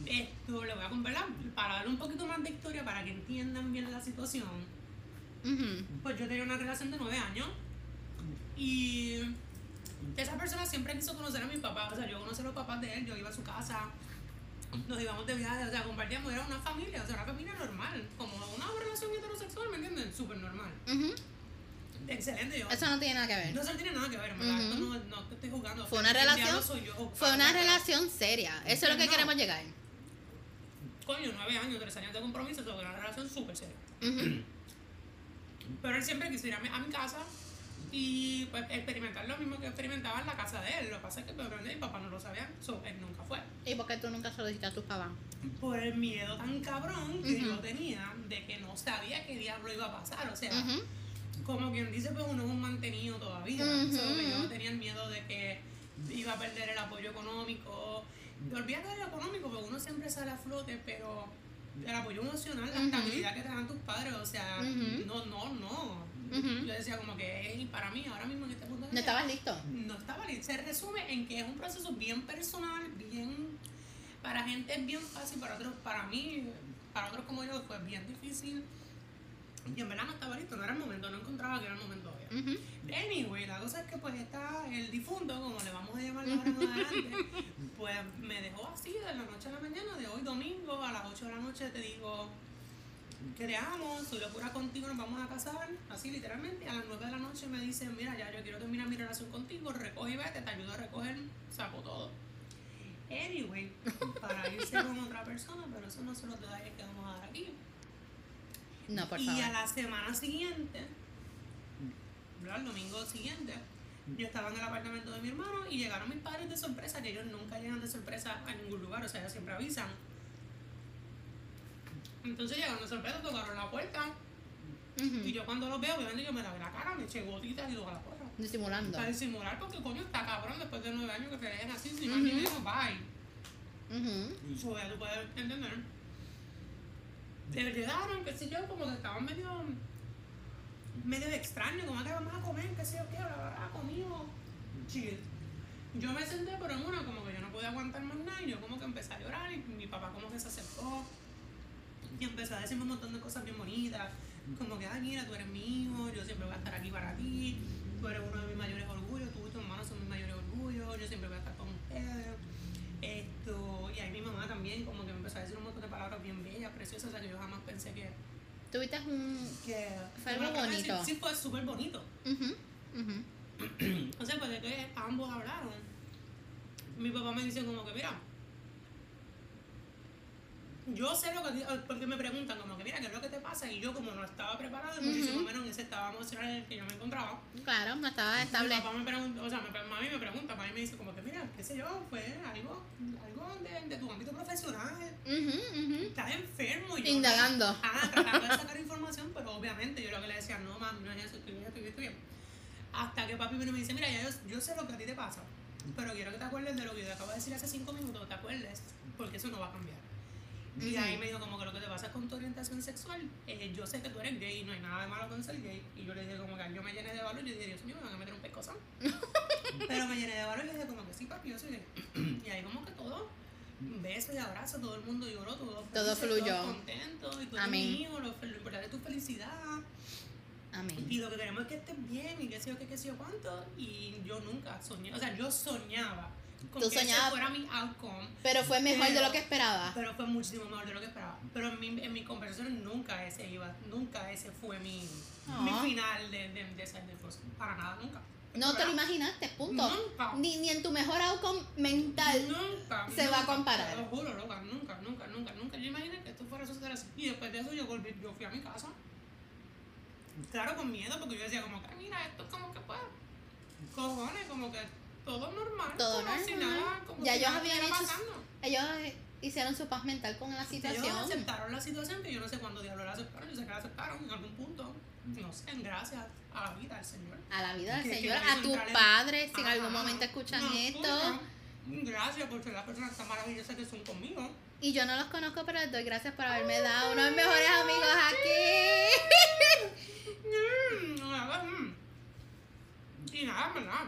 Esto le voy a contar para darle un poquito más de historia para que entiendan bien la situación. Ujú, Pues yo tenía una relación de nueve años y esa persona siempre quiso conocer a mi papá. O sea, yo conocí a los papás de él, yo iba a su casa, nos íbamos de viaje, o sea, compartíamos, era una familia, o sea, una familia normal, como una relación heterosexual, ¿me entienden? Súper normal. ujú. Excelente, yo. Eso no tiene nada que ver. No se tiene nada que ver, verdad. Esto no, no te estoy jugando. Fue una El relación- yo. Fue una relación seria. Eso es lo que No. queremos llegar. Coño, nueve años, tres años de compromiso, sobre una relación súper seria. Pero él siempre quiso ir a mi, a mi casa y pues experimentar lo mismo que experimentaba en la casa de él. Lo que pasa es que mi papá no lo sabía, so, él nunca fue. ¿Y por qué tú nunca dijiste a tus papás? Por el miedo tan cabrón que yo tenía de que no sabía qué diablo iba a pasar. O sea, como quien dice, pues uno es un mantenido todavía. So, que yo tenía el miedo de que iba a perder el apoyo económico. Olvídate del económico, porque uno siempre sale a flote, pero el apoyo emocional, la estabilidad que te dan tus padres, o sea, no, no, no. Yo decía como que, "Ey, para mí, ahora mismo en este punto de ¿No estabas listo? no estaba listo. Se resume en que es un proceso bien personal, bien para gente es bien fácil, para otros, para mí, para otros como yo fue bien difícil. Y en verdad no estaba listo, no era el momento, no encontraba que era el momento todavía. Ujú. Anyway, la cosa es que pues está el difunto, como le vamos a llamar ahora en adelante, pues me dejó así de la noche a la mañana, de hoy domingo a las 8 de la noche te digo que te amo, soy locura contigo, nos vamos a casar, así literalmente, a las 9 de la noche me dicen, mira ya yo quiero terminar mi relación contigo, recoge y vete, te ayudo a recoger, saco todo. Anyway, para irse con otra persona, pero eso no son los detalles que vamos a dar aquí. No, por y favor. a la semana siguiente, ¿verdad? el domingo siguiente, yo estaba en el apartamento de mi hermano y llegaron mis padres de sorpresa, que ellos nunca llegan de sorpresa a ningún lugar, o sea, ellos siempre avisan. Entonces llegaron de sorpresa, tocaron la puerta Ujú. y yo cuando los veo, obviamente yo me lavé la cara, me eché gotitas y toda la cosa. Disimulando. Para disimular porque coño está cabrón después de nueve años que te dejen así, más Ujú. ni menos, bye. Ujú. Eso ya tú puedes entender. Te llegaron, qué sé yo, como que estaban medio medio extraño, como que vamos a comer, qué sé yo qué, bla, bla, bla, comido, chill. Yo me senté, pero en una como que yo no podía aguantar más nada y yo como que empecé a llorar y mi papá como que se acercó y empezó a decirme un montón de cosas bien bonitas, como que, ay, mira, tú eres mi hijo, yo siempre voy a estar aquí para ti, tú eres uno de mis mayores orgullos, tú y tu hermano son mis mayores orgullos, yo siempre voy a estar con ustedes. Esto, y ahí mi mamá también como que me empezó a decir un montón de palabras bien bellas, preciosas, o sea, que yo jamás pensé que... Tuviste un. que Fue algo decir. bonito. Sí, fue súper bonito. Ujú. Ujú. O sea, pues de que ambos hablaron, mi papá me dice como que, mira, yo sé lo que, a ti- porque me preguntan como que, mira, ¿qué es lo que te pasa? Y yo como no estaba preparado, muchísimo Ujú. menos en ese estado emocional en el que yo me encontraba. Claro, no estaba Mi estable. papá me pregunta, o sea, mi, mami me pregunta, mami me dice como que, mira, qué sé yo, fue algo, algo de, de tu ámbito profesional, estás enfermo. Y yo, Indagando. Ah, tratando de sacar información, pero obviamente yo lo que le decía, no, mami, no es eso, estoy bien, estoy bien, estoy bien. Hasta que papi vino y me dice, mira, ya yo, yo sé lo que a ti te pasa, pero quiero que te acuerdes de lo que yo te acabo de decir hace cinco minutos, te acuerdes, porque eso no va a cambiar. Y ahí me dijo como que lo que te pasa con tu orientación sexual, eh, yo sé que tú eres gay, no hay nada de malo con ser gay. Y yo le dije como que yo me llené de valor, yo dije, Dios mío, me van a meter un pescozón. pero me llené de valor y le dije como que sí, papi, yo soy gay. y ahí como que todo, besos y abrazos, todo el mundo lloró, todo, Todo fluyó. todos contentos, y tú eres hijo, lo, lo importante es tu felicidad. Amén. Y lo que queremos es que estés bien y qué sé yo, qué, qué sé yo cuánto. Y yo nunca soñé, o sea, yo soñaba con Tú que ese soñabas- fuera mi outcome. Pero fue mejor de lo que esperaba. Pero fue muchísimo mejor de lo que esperaba. Pero en mi, en mi conversación nunca ese iba, nunca ese fue mi, mi final de, de, de ser de Frozen. Para nada, nunca. No te lo imaginaste, punto. Nunca. Ni, ni en tu mejor outcome mental. Nunca. se va a comparar. Te lo juro, loca, nunca, nunca, nunca, nunca. Yo imaginé que esto fuera a suceder así. Y después de eso yo volví, yo fui a mi casa. Claro, con miedo, porque yo decía como que, mira, esto es como que pues, cojones, como que todo normal. Todo como si normal. nada, como Ya si ellos nada habían hecho- pasando. Ellos hicieron su paz mental con la Ellos situación. aceptaron la situación que yo no sé cuándo diablos la aceptaron, yo sé que la aceptaron en algún punto. No sé, gracias a la vida del Señor. A la vida del Que- Señor, ellos a tus padres, si en algún momento escuchan No, esto. Gracias por ser las personas tan maravillosas que son conmigo. Y yo no los conozco, pero les doy gracias por haberme dado unos mejores amigos aquí. Mm. Y nada, ¿verdad?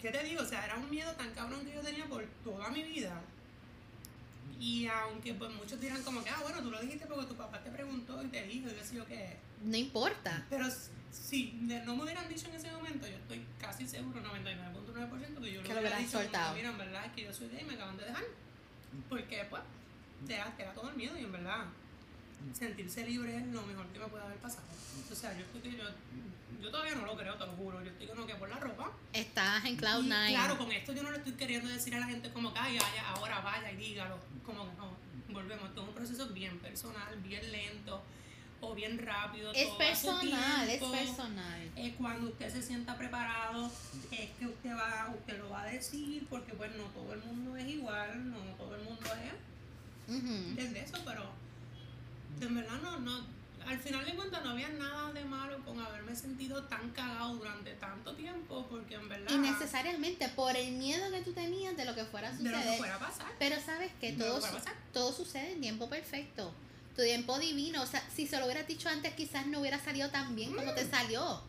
¿Qué te digo? O sea, era un miedo tan cabrón que yo tenía por toda mi vida. Y aunque pues muchos dirán como que, ah, bueno, tú lo dijiste porque tu papá te preguntó y te dijo y sé yo qué. No importa. Pero si no me hubieran dicho en ese momento, yo estoy casi seguro, 99.9%, que yo Que lo hubiera dicho soltado. mira, en verdad es que yo soy gay y me acaban de dejar. Porque pues, te da, te da todo el miedo y en verdad, sentirse libre es lo mejor que me puede haber pasado. O sea, yo estoy que yo, yo todavía no lo creo, te lo juro, yo estoy como que por la ropa. Estás en Cloud Nine. claro, con esto yo no le estoy queriendo decir a la gente como que, ay, vaya, ahora vaya y dígalo. Como que no, volvemos, todo es un proceso bien personal, bien lento o bien rápido. es todo personal, es personal. Eh, cuando usted se sienta preparado, es que usted va, usted lo va a decir, porque pues no todo el mundo es igual, no todo el mundo es es de eso, pero en verdad no, no, al final de cuentas no había nada de malo con haberme sentido tan cagado durante tanto tiempo, porque en verdad Innecesariamente, por el miedo que tú tenías de lo que fuera a de lo que suceder. fuera a pasar. Pero sabes que todo, que todo sucede en tiempo perfecto. Tu tiempo divino. O sea, si se lo hubieras dicho antes, quizás no hubiera salido tan bien como Mm. te salió.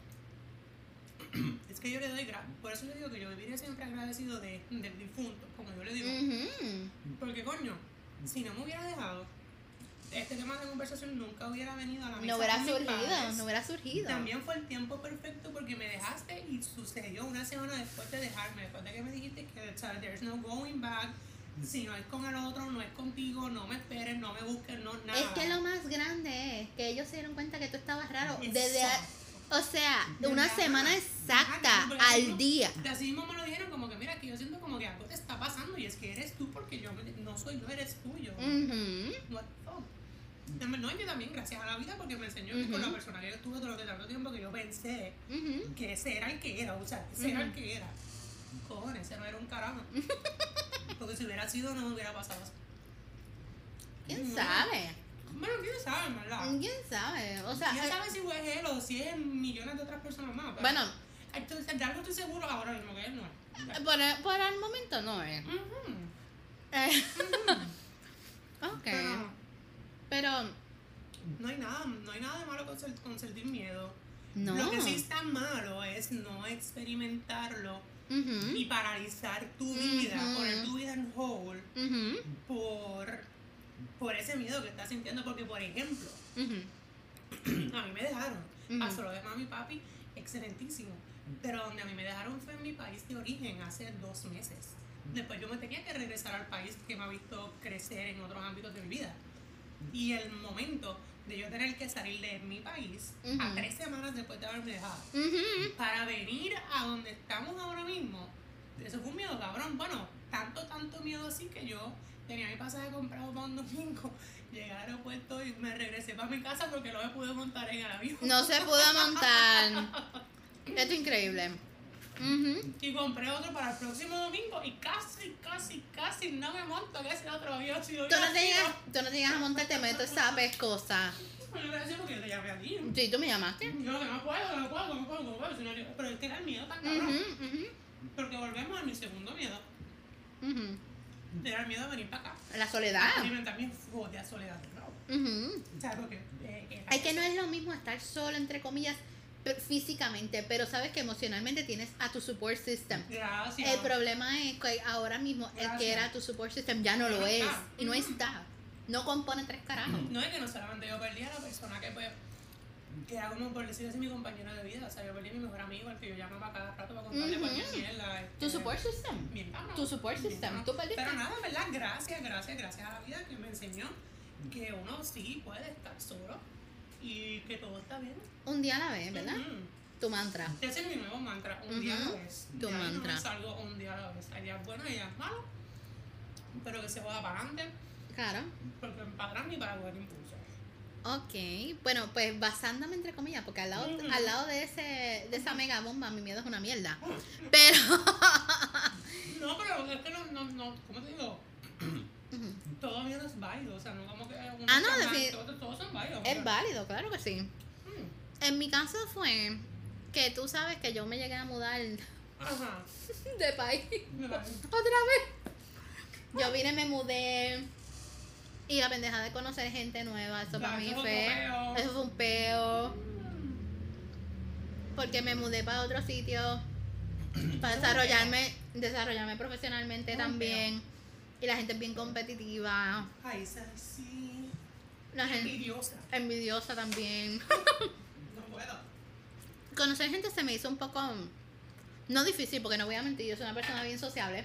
Es que yo le doy gracias, por eso le digo que yo viviré siempre agradecido de, del difunto, como yo le digo. Porque coño, si no me hubiera dejado, este tema de conversación nunca hubiera venido a la mesa. No hubiera surgido, no hubiera surgido. También fue el tiempo perfecto porque me dejaste y sucedió una semana después de dejarme, después de que me dijiste que there's no going back, si no es con el otro, no es contigo, no me esperes, no me busques, no nada. Es que lo más grande es que ellos se dieron cuenta que tú estabas raro. Exacto. Desde, o sea, De una semana exacta al mismo- día. Así mismo me lo dijeron como que mira, que yo siento como que algo te está pasando y es que eres tú porque yo me- no soy yo, eres tuyo. Ujú. What the fuck? No, y que también gracias a la vida porque me enseñó que con la persona que yo estuve durante tanto tiempo que yo pensé Ujú. que ese era el que era, o sea, ese era el que era. Cojones, ese no era un carajo. Porque si hubiera sido, no me hubiera pasado así. ¿Quién No. sabe? Bueno, quién sabe, ¿verdad? ¿Quién sabe? O sea, ¿Quién eh, sabe si fue él o si es millones de otras personas más? bueno, Entonces, de algo estoy seguro ahora mismo que él no es. por, el- por el momento no es. Eh, ok. Pero Pero no hay nada, no hay nada de malo con, sen- con sentir miedo. no. Lo que sí está malo es no experimentarlo y paralizar tu vida, poner tu vida en hold por, por ese miedo que estás sintiendo. Porque, por ejemplo, a mí me dejaron. Pasó lo de mami y papi, excelentísimo. Pero donde a mí me dejaron fue en mi país de origen hace dos meses. Después yo me tenía que regresar al país que me ha visto crecer en otros ámbitos de mi vida. Y el momento de yo tener que salir de mi país a tres semanas después de haberme dejado para venir a donde estamos ahora mismo, eso fue un miedo cabrón. Bueno, tanto, tanto miedo así que yo tenía mi pasaje comprado para un domingo, llegué al aeropuerto y me regresé para mi casa porque no me pude montar en el avión. No se pudo montar. Esto es increíble. Ujú. Y compré otro para el próximo domingo y casi, casi, casi no me monto en ese otro avión. Si lo Tú no, te llegas, tú no te llegas a montar, te meto esa pescosa. Yo le decía porque yo te llamé a ti. Sí, tú me llamaste. Yo que no puedo, no puedo, no puedo, no puedo. no- Pero es que era el miedo tan cabrón. Ujú, ujú, Porque volvemos a mi segundo miedo. Era el miedo de venir para acá. La soledad. Experimentar mi jodida soledad de nuevo. Ujú. ¿Sabes? Porque. eh, era Es que no es lo mismo estar solo, entre comillas, físicamente, pero sabes que emocionalmente tienes a tu support system. Gracias. El problema es que ahora mismo el que Gracias. era tu support system ya no lo no es. Y no Ujú. está. No compone tres carajos. No es que no solamente yo perdí a la persona que pues que era como por decir así mi compañero de vida, o sea, yo perdí a mi mejor amigo, al que yo llamaba cada rato para contarle Ujú. cualquier mierda. Tu este, support system. Tu support system. Tú perdiste. Pero nada, ¿verdad? Gracias, gracias, gracias a la vida que me enseñó que uno sí puede estar solo y que todo está bien. Un día a la vez, ¿verdad? Tu mantra. Ese es mi nuevo mantra, un día a la vez. Tu mantra. No me salgo un día a la vez. Hay días buenos y días malos, pero que se joda para adelante, Claro. porque para atrás ni para coger impulso. Ok, bueno, pues basándome entre comillas, porque al lado, al lado de ese, de esa mega bomba mi miedo es una mierda. Pero No, pero es que no, no, no, ¿cómo te digo? Todo miedo es válido, o sea, no como que Ah, no, sea más, defini- todos, todos son válidos. es pero- válido, claro que sí. Mm, En mi caso fue que tú sabes que yo me llegué a mudar de país otra vez. Yo vine, me mudé y la pendeja de conocer gente nueva, eso para mí eso fue, peo. eso fue un peo. Porque me mudé para otro sitio para desarrollarme, desarrollarme profesionalmente también. Y la gente es bien competitiva. Ay, sí. La gente Envidiosa. envidiosa también. No puedo. Conocer gente se me hizo un poco. No difícil, porque no voy a mentir, yo soy una persona bien sociable.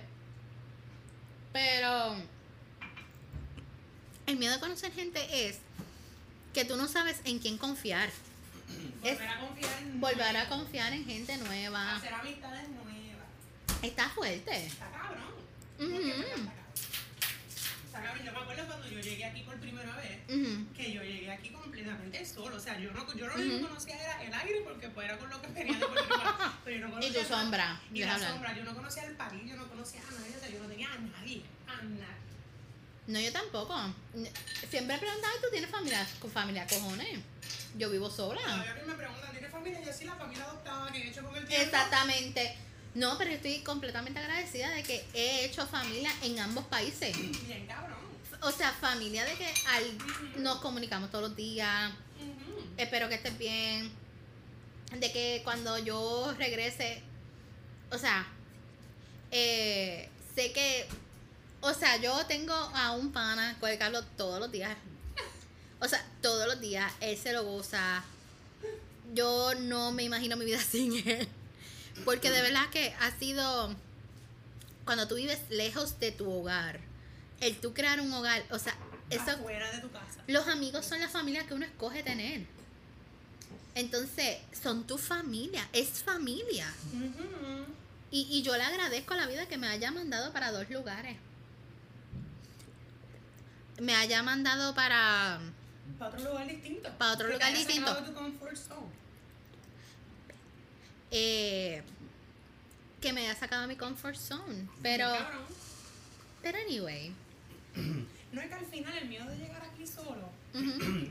Pero. El miedo de conocer gente es que tú no sabes en quién confiar. Volver a confiar en volver a confiar en gente nueva. Hacer amistades nuevas. Está fuerte. Está cabrón. Porque, Yo me acuerdo cuando yo llegué aquí por primera vez. Que yo llegué aquí completamente solo. O sea, yo no, yo no conocía era el aire porque pues era con lo que venía de. Pero yo no Y conocía tu sombra. Y la hablar. sombra, yo no conocía el país, yo no conocía a nadie, o sea, yo no tenía a nadie, a nadie. No, yo tampoco. Siempre he preguntado, ¿tú tienes familia? Con familia, cojones. Yo vivo sola. Todavía que me preguntan, ¿tienes familia? Yo sí, la familia adoptada que he hecho con el tiempo. Exactamente. No, pero estoy completamente agradecida de que he hecho familia en ambos países. Bien cabrón. O sea, familia de que al- nos comunicamos todos los días. Espero que estés bien. De que cuando yo regrese, o sea, eh, sé que, o sea, yo tengo a un pana con el que hablo todos los días. O sea, todos los días. Él se lo goza. Yo no me imagino mi vida sin él. Porque de verdad que ha sido, cuando tú vives lejos de tu hogar, el tú crear un hogar, o sea, eso Afuera de tu casa. los amigos son la familia que uno escoge tener. Entonces, son tu familia, es familia. Y, y yo le agradezco a la vida que me haya mandado para dos lugares. Me haya mandado para Para otro lugar distinto. Pa' otro lugar distinto. sacado de tu comfort zone. Eh, que me haya sacado de mi comfort zone. Pero, pero anyway. No es que al final el miedo de llegar aquí solo Ujú.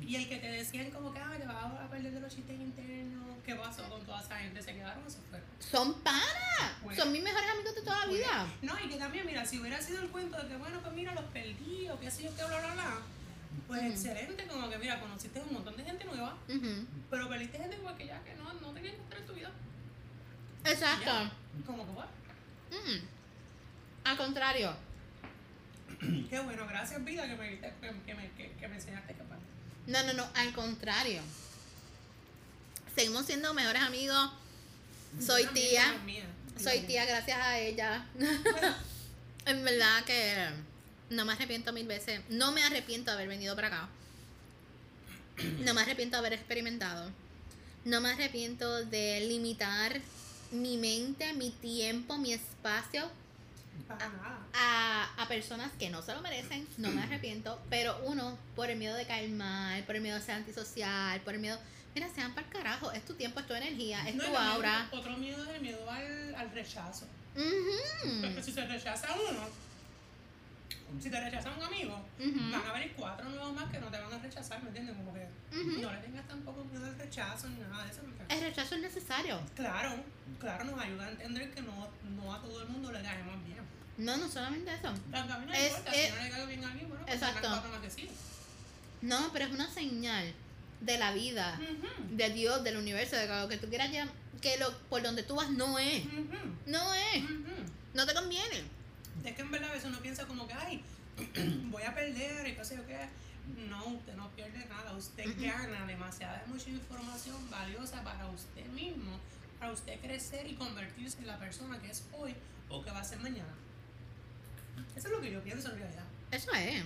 y el que te decían como que ah, te vas a perder de los chistes internos, ¿qué pasó con toda esa gente? ¿Se quedaron o se fueron? Son panas. Bueno. Son mis mejores amigos de toda la vida. No, y que también, mira, si hubiera sido el cuento de que, bueno, pues mira, los perdí o qué sé yo, qué, bla, bla, bla, pues excelente, como que, mira, conociste un montón de gente nueva, pero perdiste gente igual que ya, que no, no tenían que estar en tu vida. Exacto. Ya. Como que, bueno, Mm. Al contrario. qué bueno, gracias vida que me, que, me, que, que me enseñaste. No, no, no, al contrario. Seguimos siendo mejores amigos. Soy tía. Soy tía gracias a ella. en verdad que no me arrepiento mil veces. No me arrepiento de haber venido para acá. No me arrepiento de haber experimentado. No me arrepiento de limitar mi mente, mi tiempo, mi espacio a, a personas que no se lo merecen, no me arrepiento, pero uno, por el miedo de caer mal, por el miedo de ser antisocial, por el miedo, mira, sean para el carajo, es tu tiempo, es tu energía, es No, tu aura. Otro miedo es el miedo al, al rechazo. Porque si se rechaza uno, si te rechaza un amigo, van a haber cuatro nuevos más que no te van a rechazar, ¿me entiendes? Como que no le tengas tampoco miedo al rechazo ni nada de eso. El rechazo es necesario. Claro, claro, nos ayuda a entender que no, no a todo el mundo le caemos bien. No, no solamente eso. Tanto a mí no Es- importa, es- si no le caigo bien a alguien, bueno, pues Exacto. más que sí. No, pero es una señal de la vida, de Dios, del universo, de que lo que tú quieras ya, que lo, por donde tú vas no es. No es. No te conviene. Es que en verdad a veces uno piensa como que, ay, voy a perder y qué sé yo qué. No, usted no pierde nada, usted gana demasiada mucha información valiosa para usted mismo, para usted crecer y convertirse en la persona que es hoy o que va a ser mañana. Eso es lo que yo pienso en realidad. Eso es.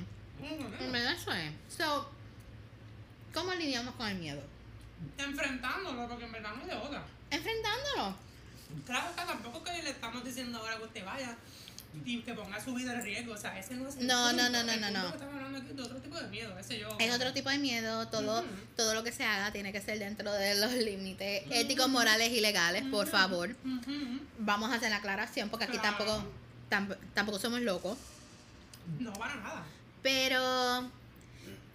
En verdad eso es. So, ¿cómo lidiamos con el miedo? Enfrentándolo, porque en verdad no hay de otra. Enfrentándolo. Claro que tampoco que le estamos diciendo ahora que usted vaya y que ponga su vida en riesgo, o sea, ese no es el No, no, punto. no, no, El no, no. estamos hablando aquí es de otro tipo de miedo, ese yo. Es otro tipo de miedo. Todo, todo lo que se haga tiene que ser dentro de los límites éticos, morales y legales, por favor. Vamos a hacer la aclaración porque aquí Claro. tampoco, tamp- tampoco somos locos. No para nada. Pero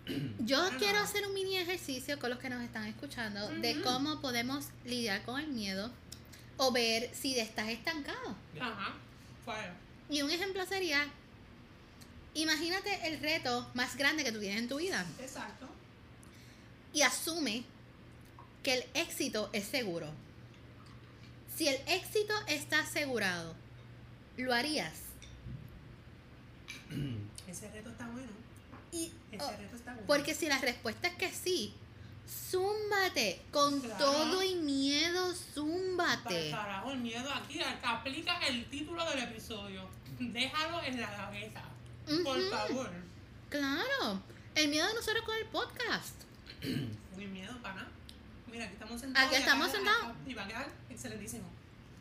yo Para quiero nada. hacer un mini ejercicio con los que nos están escuchando de cómo podemos lidiar con el miedo o ver si estás estancado. Ajá. Fire. Y un ejemplo sería, imagínate el reto más grande que tú tienes en tu vida Exacto. y asume que el éxito es seguro. Si el éxito está asegurado, ¿lo harías? Ese reto está bueno. Y, Ese oh, reto está bueno. porque si la respuesta es que sí, zúmbate con Claro. todo y miedo, Para zúmbate. carajo, el miedo aquí aplica el título del episodio. Déjalo en la gaveta. Por favor. Claro, el miedo de nosotros con el podcast. Ni miedo para nada. Mira, aquí estamos sentados. Aquí estamos sentados. Y va a quedar excelentísimo.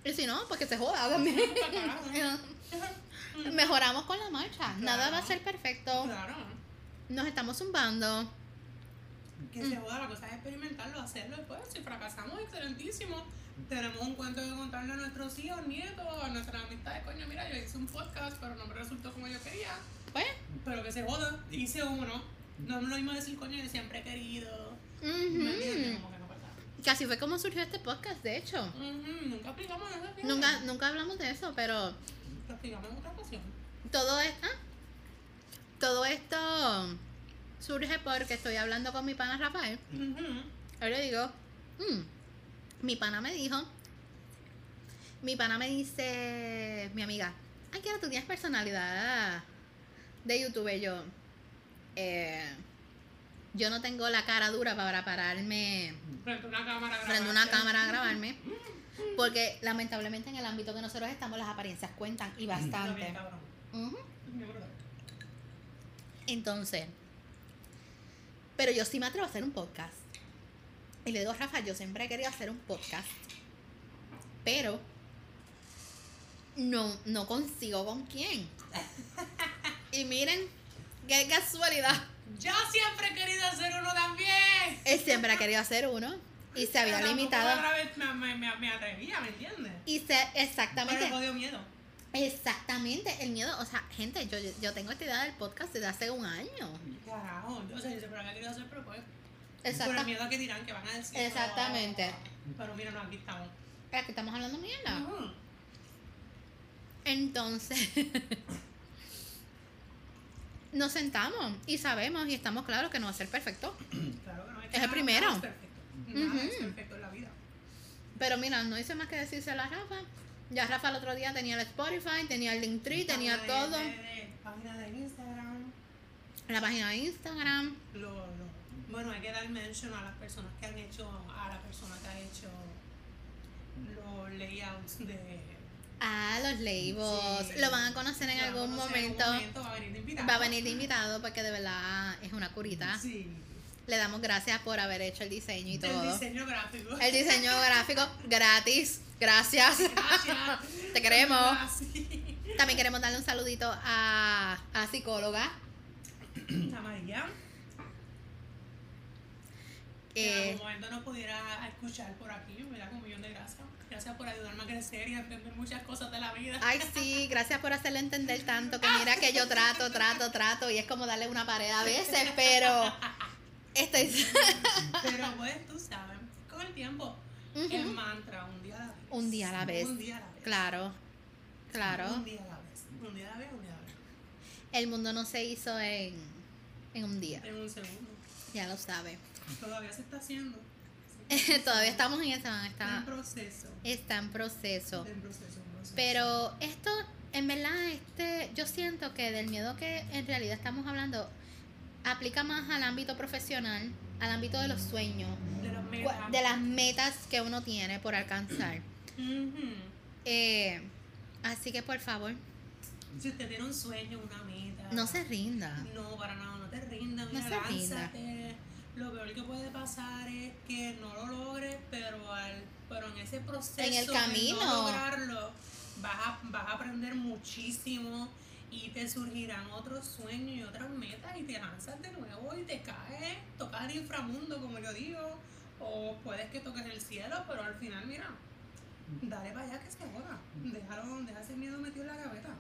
Y si no, pues que se joda también. Carajo. Mejoramos con la marcha. Nada va a ser perfecto. Claro. Nos estamos zumbando. Que se joda, la cosa es experimentarlo, hacerlo después. Si fracasamos, excelentísimo. Tenemos un cuento que contarle a nuestros hijos, nietos, a nuestras amistades. Coño, mira, yo hice un podcast, pero no me resultó como yo quería. Pues, Pero que se joda, hice uno. No es lo mismo decir, coño, yo siempre he querido. ¿Me entiendes? ujú. Como que no así fue como surgió este podcast, de hecho. Ujú, Nunca aplicamos eso. Nunca, nunca hablamos de eso, pero Lo en otra ocasión. todo esto, todo esto surge porque estoy hablando con mi pana Rafael. Ujú. Yo le digo, "Mm, mi pana me dijo, mi pana me dice, mi amiga, ay, que tú tienes personalidad de youtuber. Yo, "Eh, yo no tengo la cara dura para pararme Frente a una cámara. frente a una cámara a grabarme. Porque lamentablemente en el ámbito que nosotros estamos, las apariencias cuentan y bastante. Entonces, pero yo sí me atrevo a hacer un podcast. Y le digo, Rafa, yo siempre he querido hacer un podcast. Pero no, no consigo con quién. Y miren, qué casualidad. Yo siempre he querido hacer uno también. Él siempre ha querido hacer uno y se había Pero limitado. otra vez me, me, me, me atrevía, ¿me entiendes? Y se, Pero exactamente. me dio miedo. Exactamente, el miedo, o sea, gente, yo, yo tengo esta idea del podcast desde hace un año. Carajo, o sea, yo siempre había querido hacer, pero pues. Por el miedo a que dirán que van a decir. Exactamente. "Oh". Pero mira, no, aquí estamos. Aquí estamos hablando mierda. Entonces, nos sentamos y sabemos y estamos claros que no va a ser perfecto. Claro que no Es el nada- primero. Nada es perfecto. Nada es perfecto en la vida. Pero mira, no hice más que decírselo a Rafa. Ya Rafa el otro día tenía el Spotify, tenía el Linktree, tenía de- todo. de- de- página de Instagram. La página de Instagram. Lo, lo- bueno, hay que dar mention a las personas que han hecho, a la persona que ha hecho los layouts de. Ah, los labels. Sí. Lo van a conocer en algún hacer en momento. momento, va a venir de invitado. Va a venir de invitado porque de verdad es una curita. Sí. Le damos gracias por haber hecho el diseño y El todo. diseño gráfico. El diseño gráfico gratis. Gracias. Gracias. Te queremos. También queremos darle un saludito a, a psicóloga. A María. Que en algún momento nos pudiera escuchar por aquí, me da un millón de gracias. Gracias por ayudarme a crecer y a aprender muchas cosas de la vida. ay, sí, gracias por hacerle entender tanto que mira que yo trato, trato, trato y es como darle una pared a veces, pero estoy... Pero pues tú sabes, con el tiempo, Ujú. el mantra, un día a la vez. Un día a la vez. Un día a la vez. Claro, claro. Un día a la vez. Un día a la vez, un día a la vez. El mundo no se hizo en, en un día, En un segundo. ya lo sabe. Todavía se está haciendo. Todavía estamos en esa, Está en está, proceso. está en proceso. Está en proceso, en proceso. Pero esto, en verdad, este, yo siento que del miedo que en realidad estamos hablando aplica más al ámbito profesional, al ámbito de los sueños, De las metas. de las metas que uno tiene por alcanzar. Eh, así que por favor, Si usted tiene un sueño, una meta. no se rinda. No, para nada, no te rindas, No mira, se rinda. lánzate. Lo peor que puede pasar es que no lo logres, pero al, pero en ese proceso En el de camino. no lograrlo, vas a, vas a aprender muchísimo y te surgirán otros sueños y otras metas y te lanzas de nuevo y te caes, tocas el inframundo, como yo digo, o puedes que toques el cielo, pero al final, mira, dale para allá que se joda. Déjalo, deja ese miedo metido en la gaveta.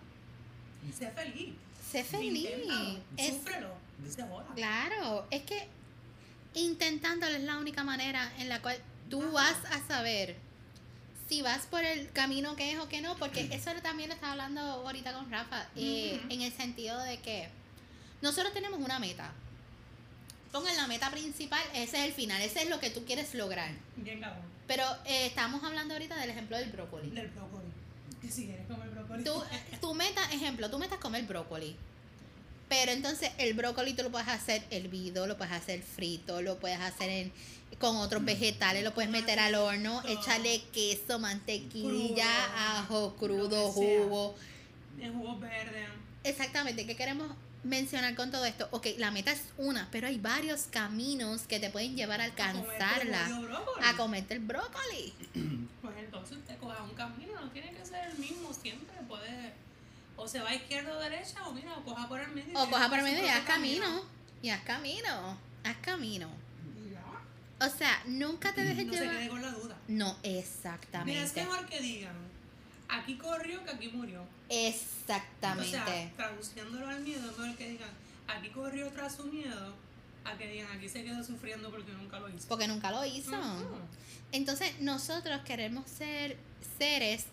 Sé feliz. Sé feliz. Inténtalo, Es, Súfrelo. Se joda. claro, es que intentándolo es la única manera en la cual tú Ajá. vas a saber si vas por el camino que es o que no, porque eso también lo estaba hablando ahorita con Rafa, eh, Ujú. en el sentido de que nosotros tenemos una meta. Pongan la meta principal, ese es el final, ese es lo que tú quieres lograr. Bien. Pero eh, estamos hablando ahorita del ejemplo del brócoli. Del brócoli. Que si quieres comer brócoli. Tú, tu meta, ejemplo, tu meta es comer brócoli. Pero entonces el brócoli tú lo puedes hacer hervido, lo puedes hacer frito, lo puedes hacer en- con otros vegetales, lo puedes meter al horno, echarle queso, mantequilla, Crudo, ajo, crudo, jugo. En jugos verdes. Exactamente, ¿qué queremos mencionar con todo esto? Ok, la meta es una, pero hay varios caminos que te pueden llevar a alcanzarla, a comerte el brócoli. Pues entonces usted coja un camino, no tiene que ser el mismo siempre. Puede. O se va a izquierda o derecha, o mira, o coja por el medio. O coja por hacer medio y haz camino. Y haz camino. Haz camino. O sea, nunca te dejes No se llevar. quede con la duda. No, Mira, es exactamente. mejor que digan, aquí corrió que aquí murió. O Exactamente. sea, traduciéndolo al miedo, es mejor que digan, aquí corrió tras su miedo, a que digan, aquí se quedó sufriendo porque nunca lo hizo. Porque nunca lo hizo. Entonces, nosotros queremos ser seres.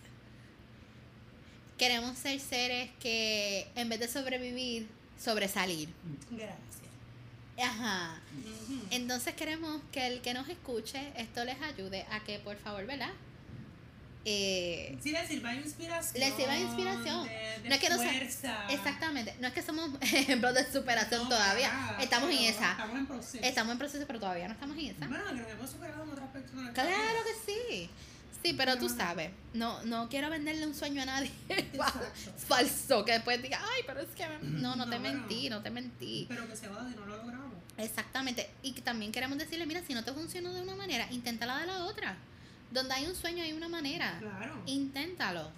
Queremos ser seres que en vez de sobrevivir, sobresalir. Gracias. Ajá. Entonces queremos que el que nos escuche, esto les ayude a que, por favor, ¿verdad? Eh, Sí, les sirva inspiración. Les sirva inspiración. De, de No es que no fuerza. exactamente. No es que somos ejemplos de superación No, todavía. nada, estamos en esa. Estamos en proceso. Estamos en proceso, pero todavía no estamos en esa. Bueno, nos hemos superado en otras personas. Claro que sí. Sí, pero tú sabes, no, no quiero venderle un sueño a nadie falso, que después diga, ay, pero es que me-". no, no te No, bueno. mentí, no te mentí. Pero que se va y no lo logramos. Exactamente. Y también queremos decirle, mira, si no te funcionó de una manera, inténtala de la otra. Donde hay un sueño hay una manera. Claro. Inténtalo.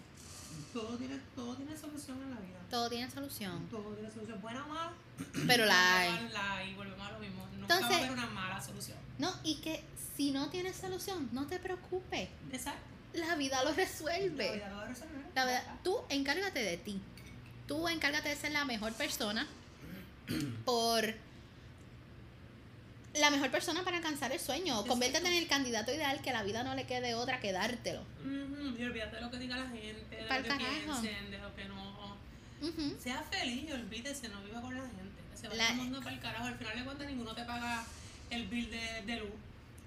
Todo tiene, todo tiene solución en la vida. Todo tiene solución. Todo tiene solución buena o mala. Pero la hay. La hay, volvemos a lo mismo. Nunca Entonces- va a haber una mala solución. No, y que si no tienes solución, no te preocupes. Exacto. La vida lo La resuelve. vida lo resolver. La verdad, tú encárgate de ti. Tú encárgate de ser la mejor persona por la mejor persona para alcanzar el sueño. Conviértete en el candidato ideal que la vida no le quede otra que dártelo. Y olvídate de lo que diga la gente, de Pa'l lo que carajo. piensen, de lo que no. Ujú. Sea feliz y olvídese, no viva con la gente. Se va La- todo el mundo para el carajo. Al final de cuentas, ninguno te paga el bill de, de luz.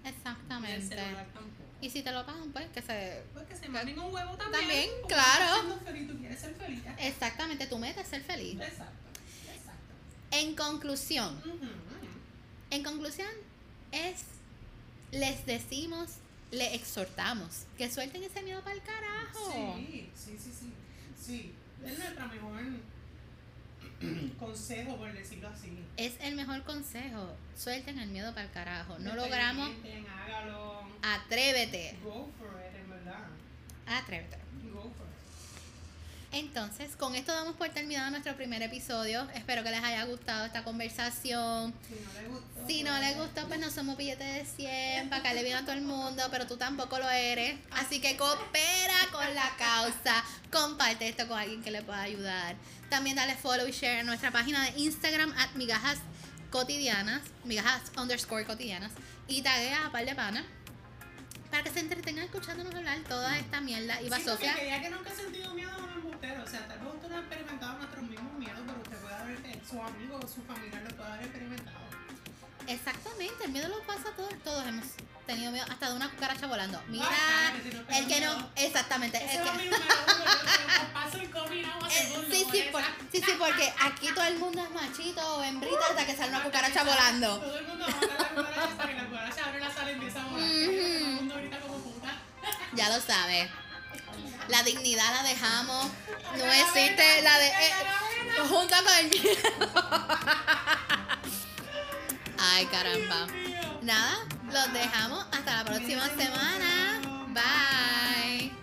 Exactamente. Y si te lo pagan, pues que se... Pues que se manden un huevo también. También, claro. feliz, tú quieres ser feliz. Exactamente, tu meta es ser feliz. Exacto. Exacto. En conclusión, en conclusión es, les decimos, le exhortamos que suelten ese miedo para el carajo. Sí, sí, sí, sí. Sí. Es nuestra mejor consejo, por decirlo así. Es el mejor consejo. Suelten el miedo para el carajo. No logramos. Hágalo. Atrévete. Go for it, en verdad. Atrévete. Go for it. Entonces, con esto damos por terminado nuestro primer episodio. Espero que les haya gustado esta conversación. Si no le gustó. Si no pues, les gustó, pues no somos billetes de 100 para caerle bien a todo el mundo, pero tú tampoco lo eres. Así que coopera con la causa. Comparte esto con alguien que le pueda ayudar. También dale follow y share en nuestra página de Instagram at migajas cotidianas, migajas underscore cotidianas. Y taguea a par de pana para que se entretengan escuchándonos hablar toda esta mierda. Y va Sí, Sofía. que nunca ha sentido miedo a un embustero. O sea, tal vez usted no ha experimentado nuestros mismos miedos, pero usted puede haber, su amigo o su familiar lo puede haber experimentado. Exactamente, el miedo lo pasa a todos. Todos hemos tenido miedo hasta de una cucaracha volando. Mira, Ay, cállate, no el que no, exactamente. Ese el que- paso el Eh, segundo. sí, sí, por- sí, sí, porque aquí todo el mundo es machito o hembrita hasta que sale una cucaracha volando. Todo el mundo va a matar la cucaracha hasta que la cucaracha abre la sala y empieza a volar. Todo el mundo grita como puta. Ya lo sabes. La dignidad la dejamos. No existe la de. eh, con el miedo. Ay, caramba. Nada, los dejamos. Hasta la próxima semana. Bye.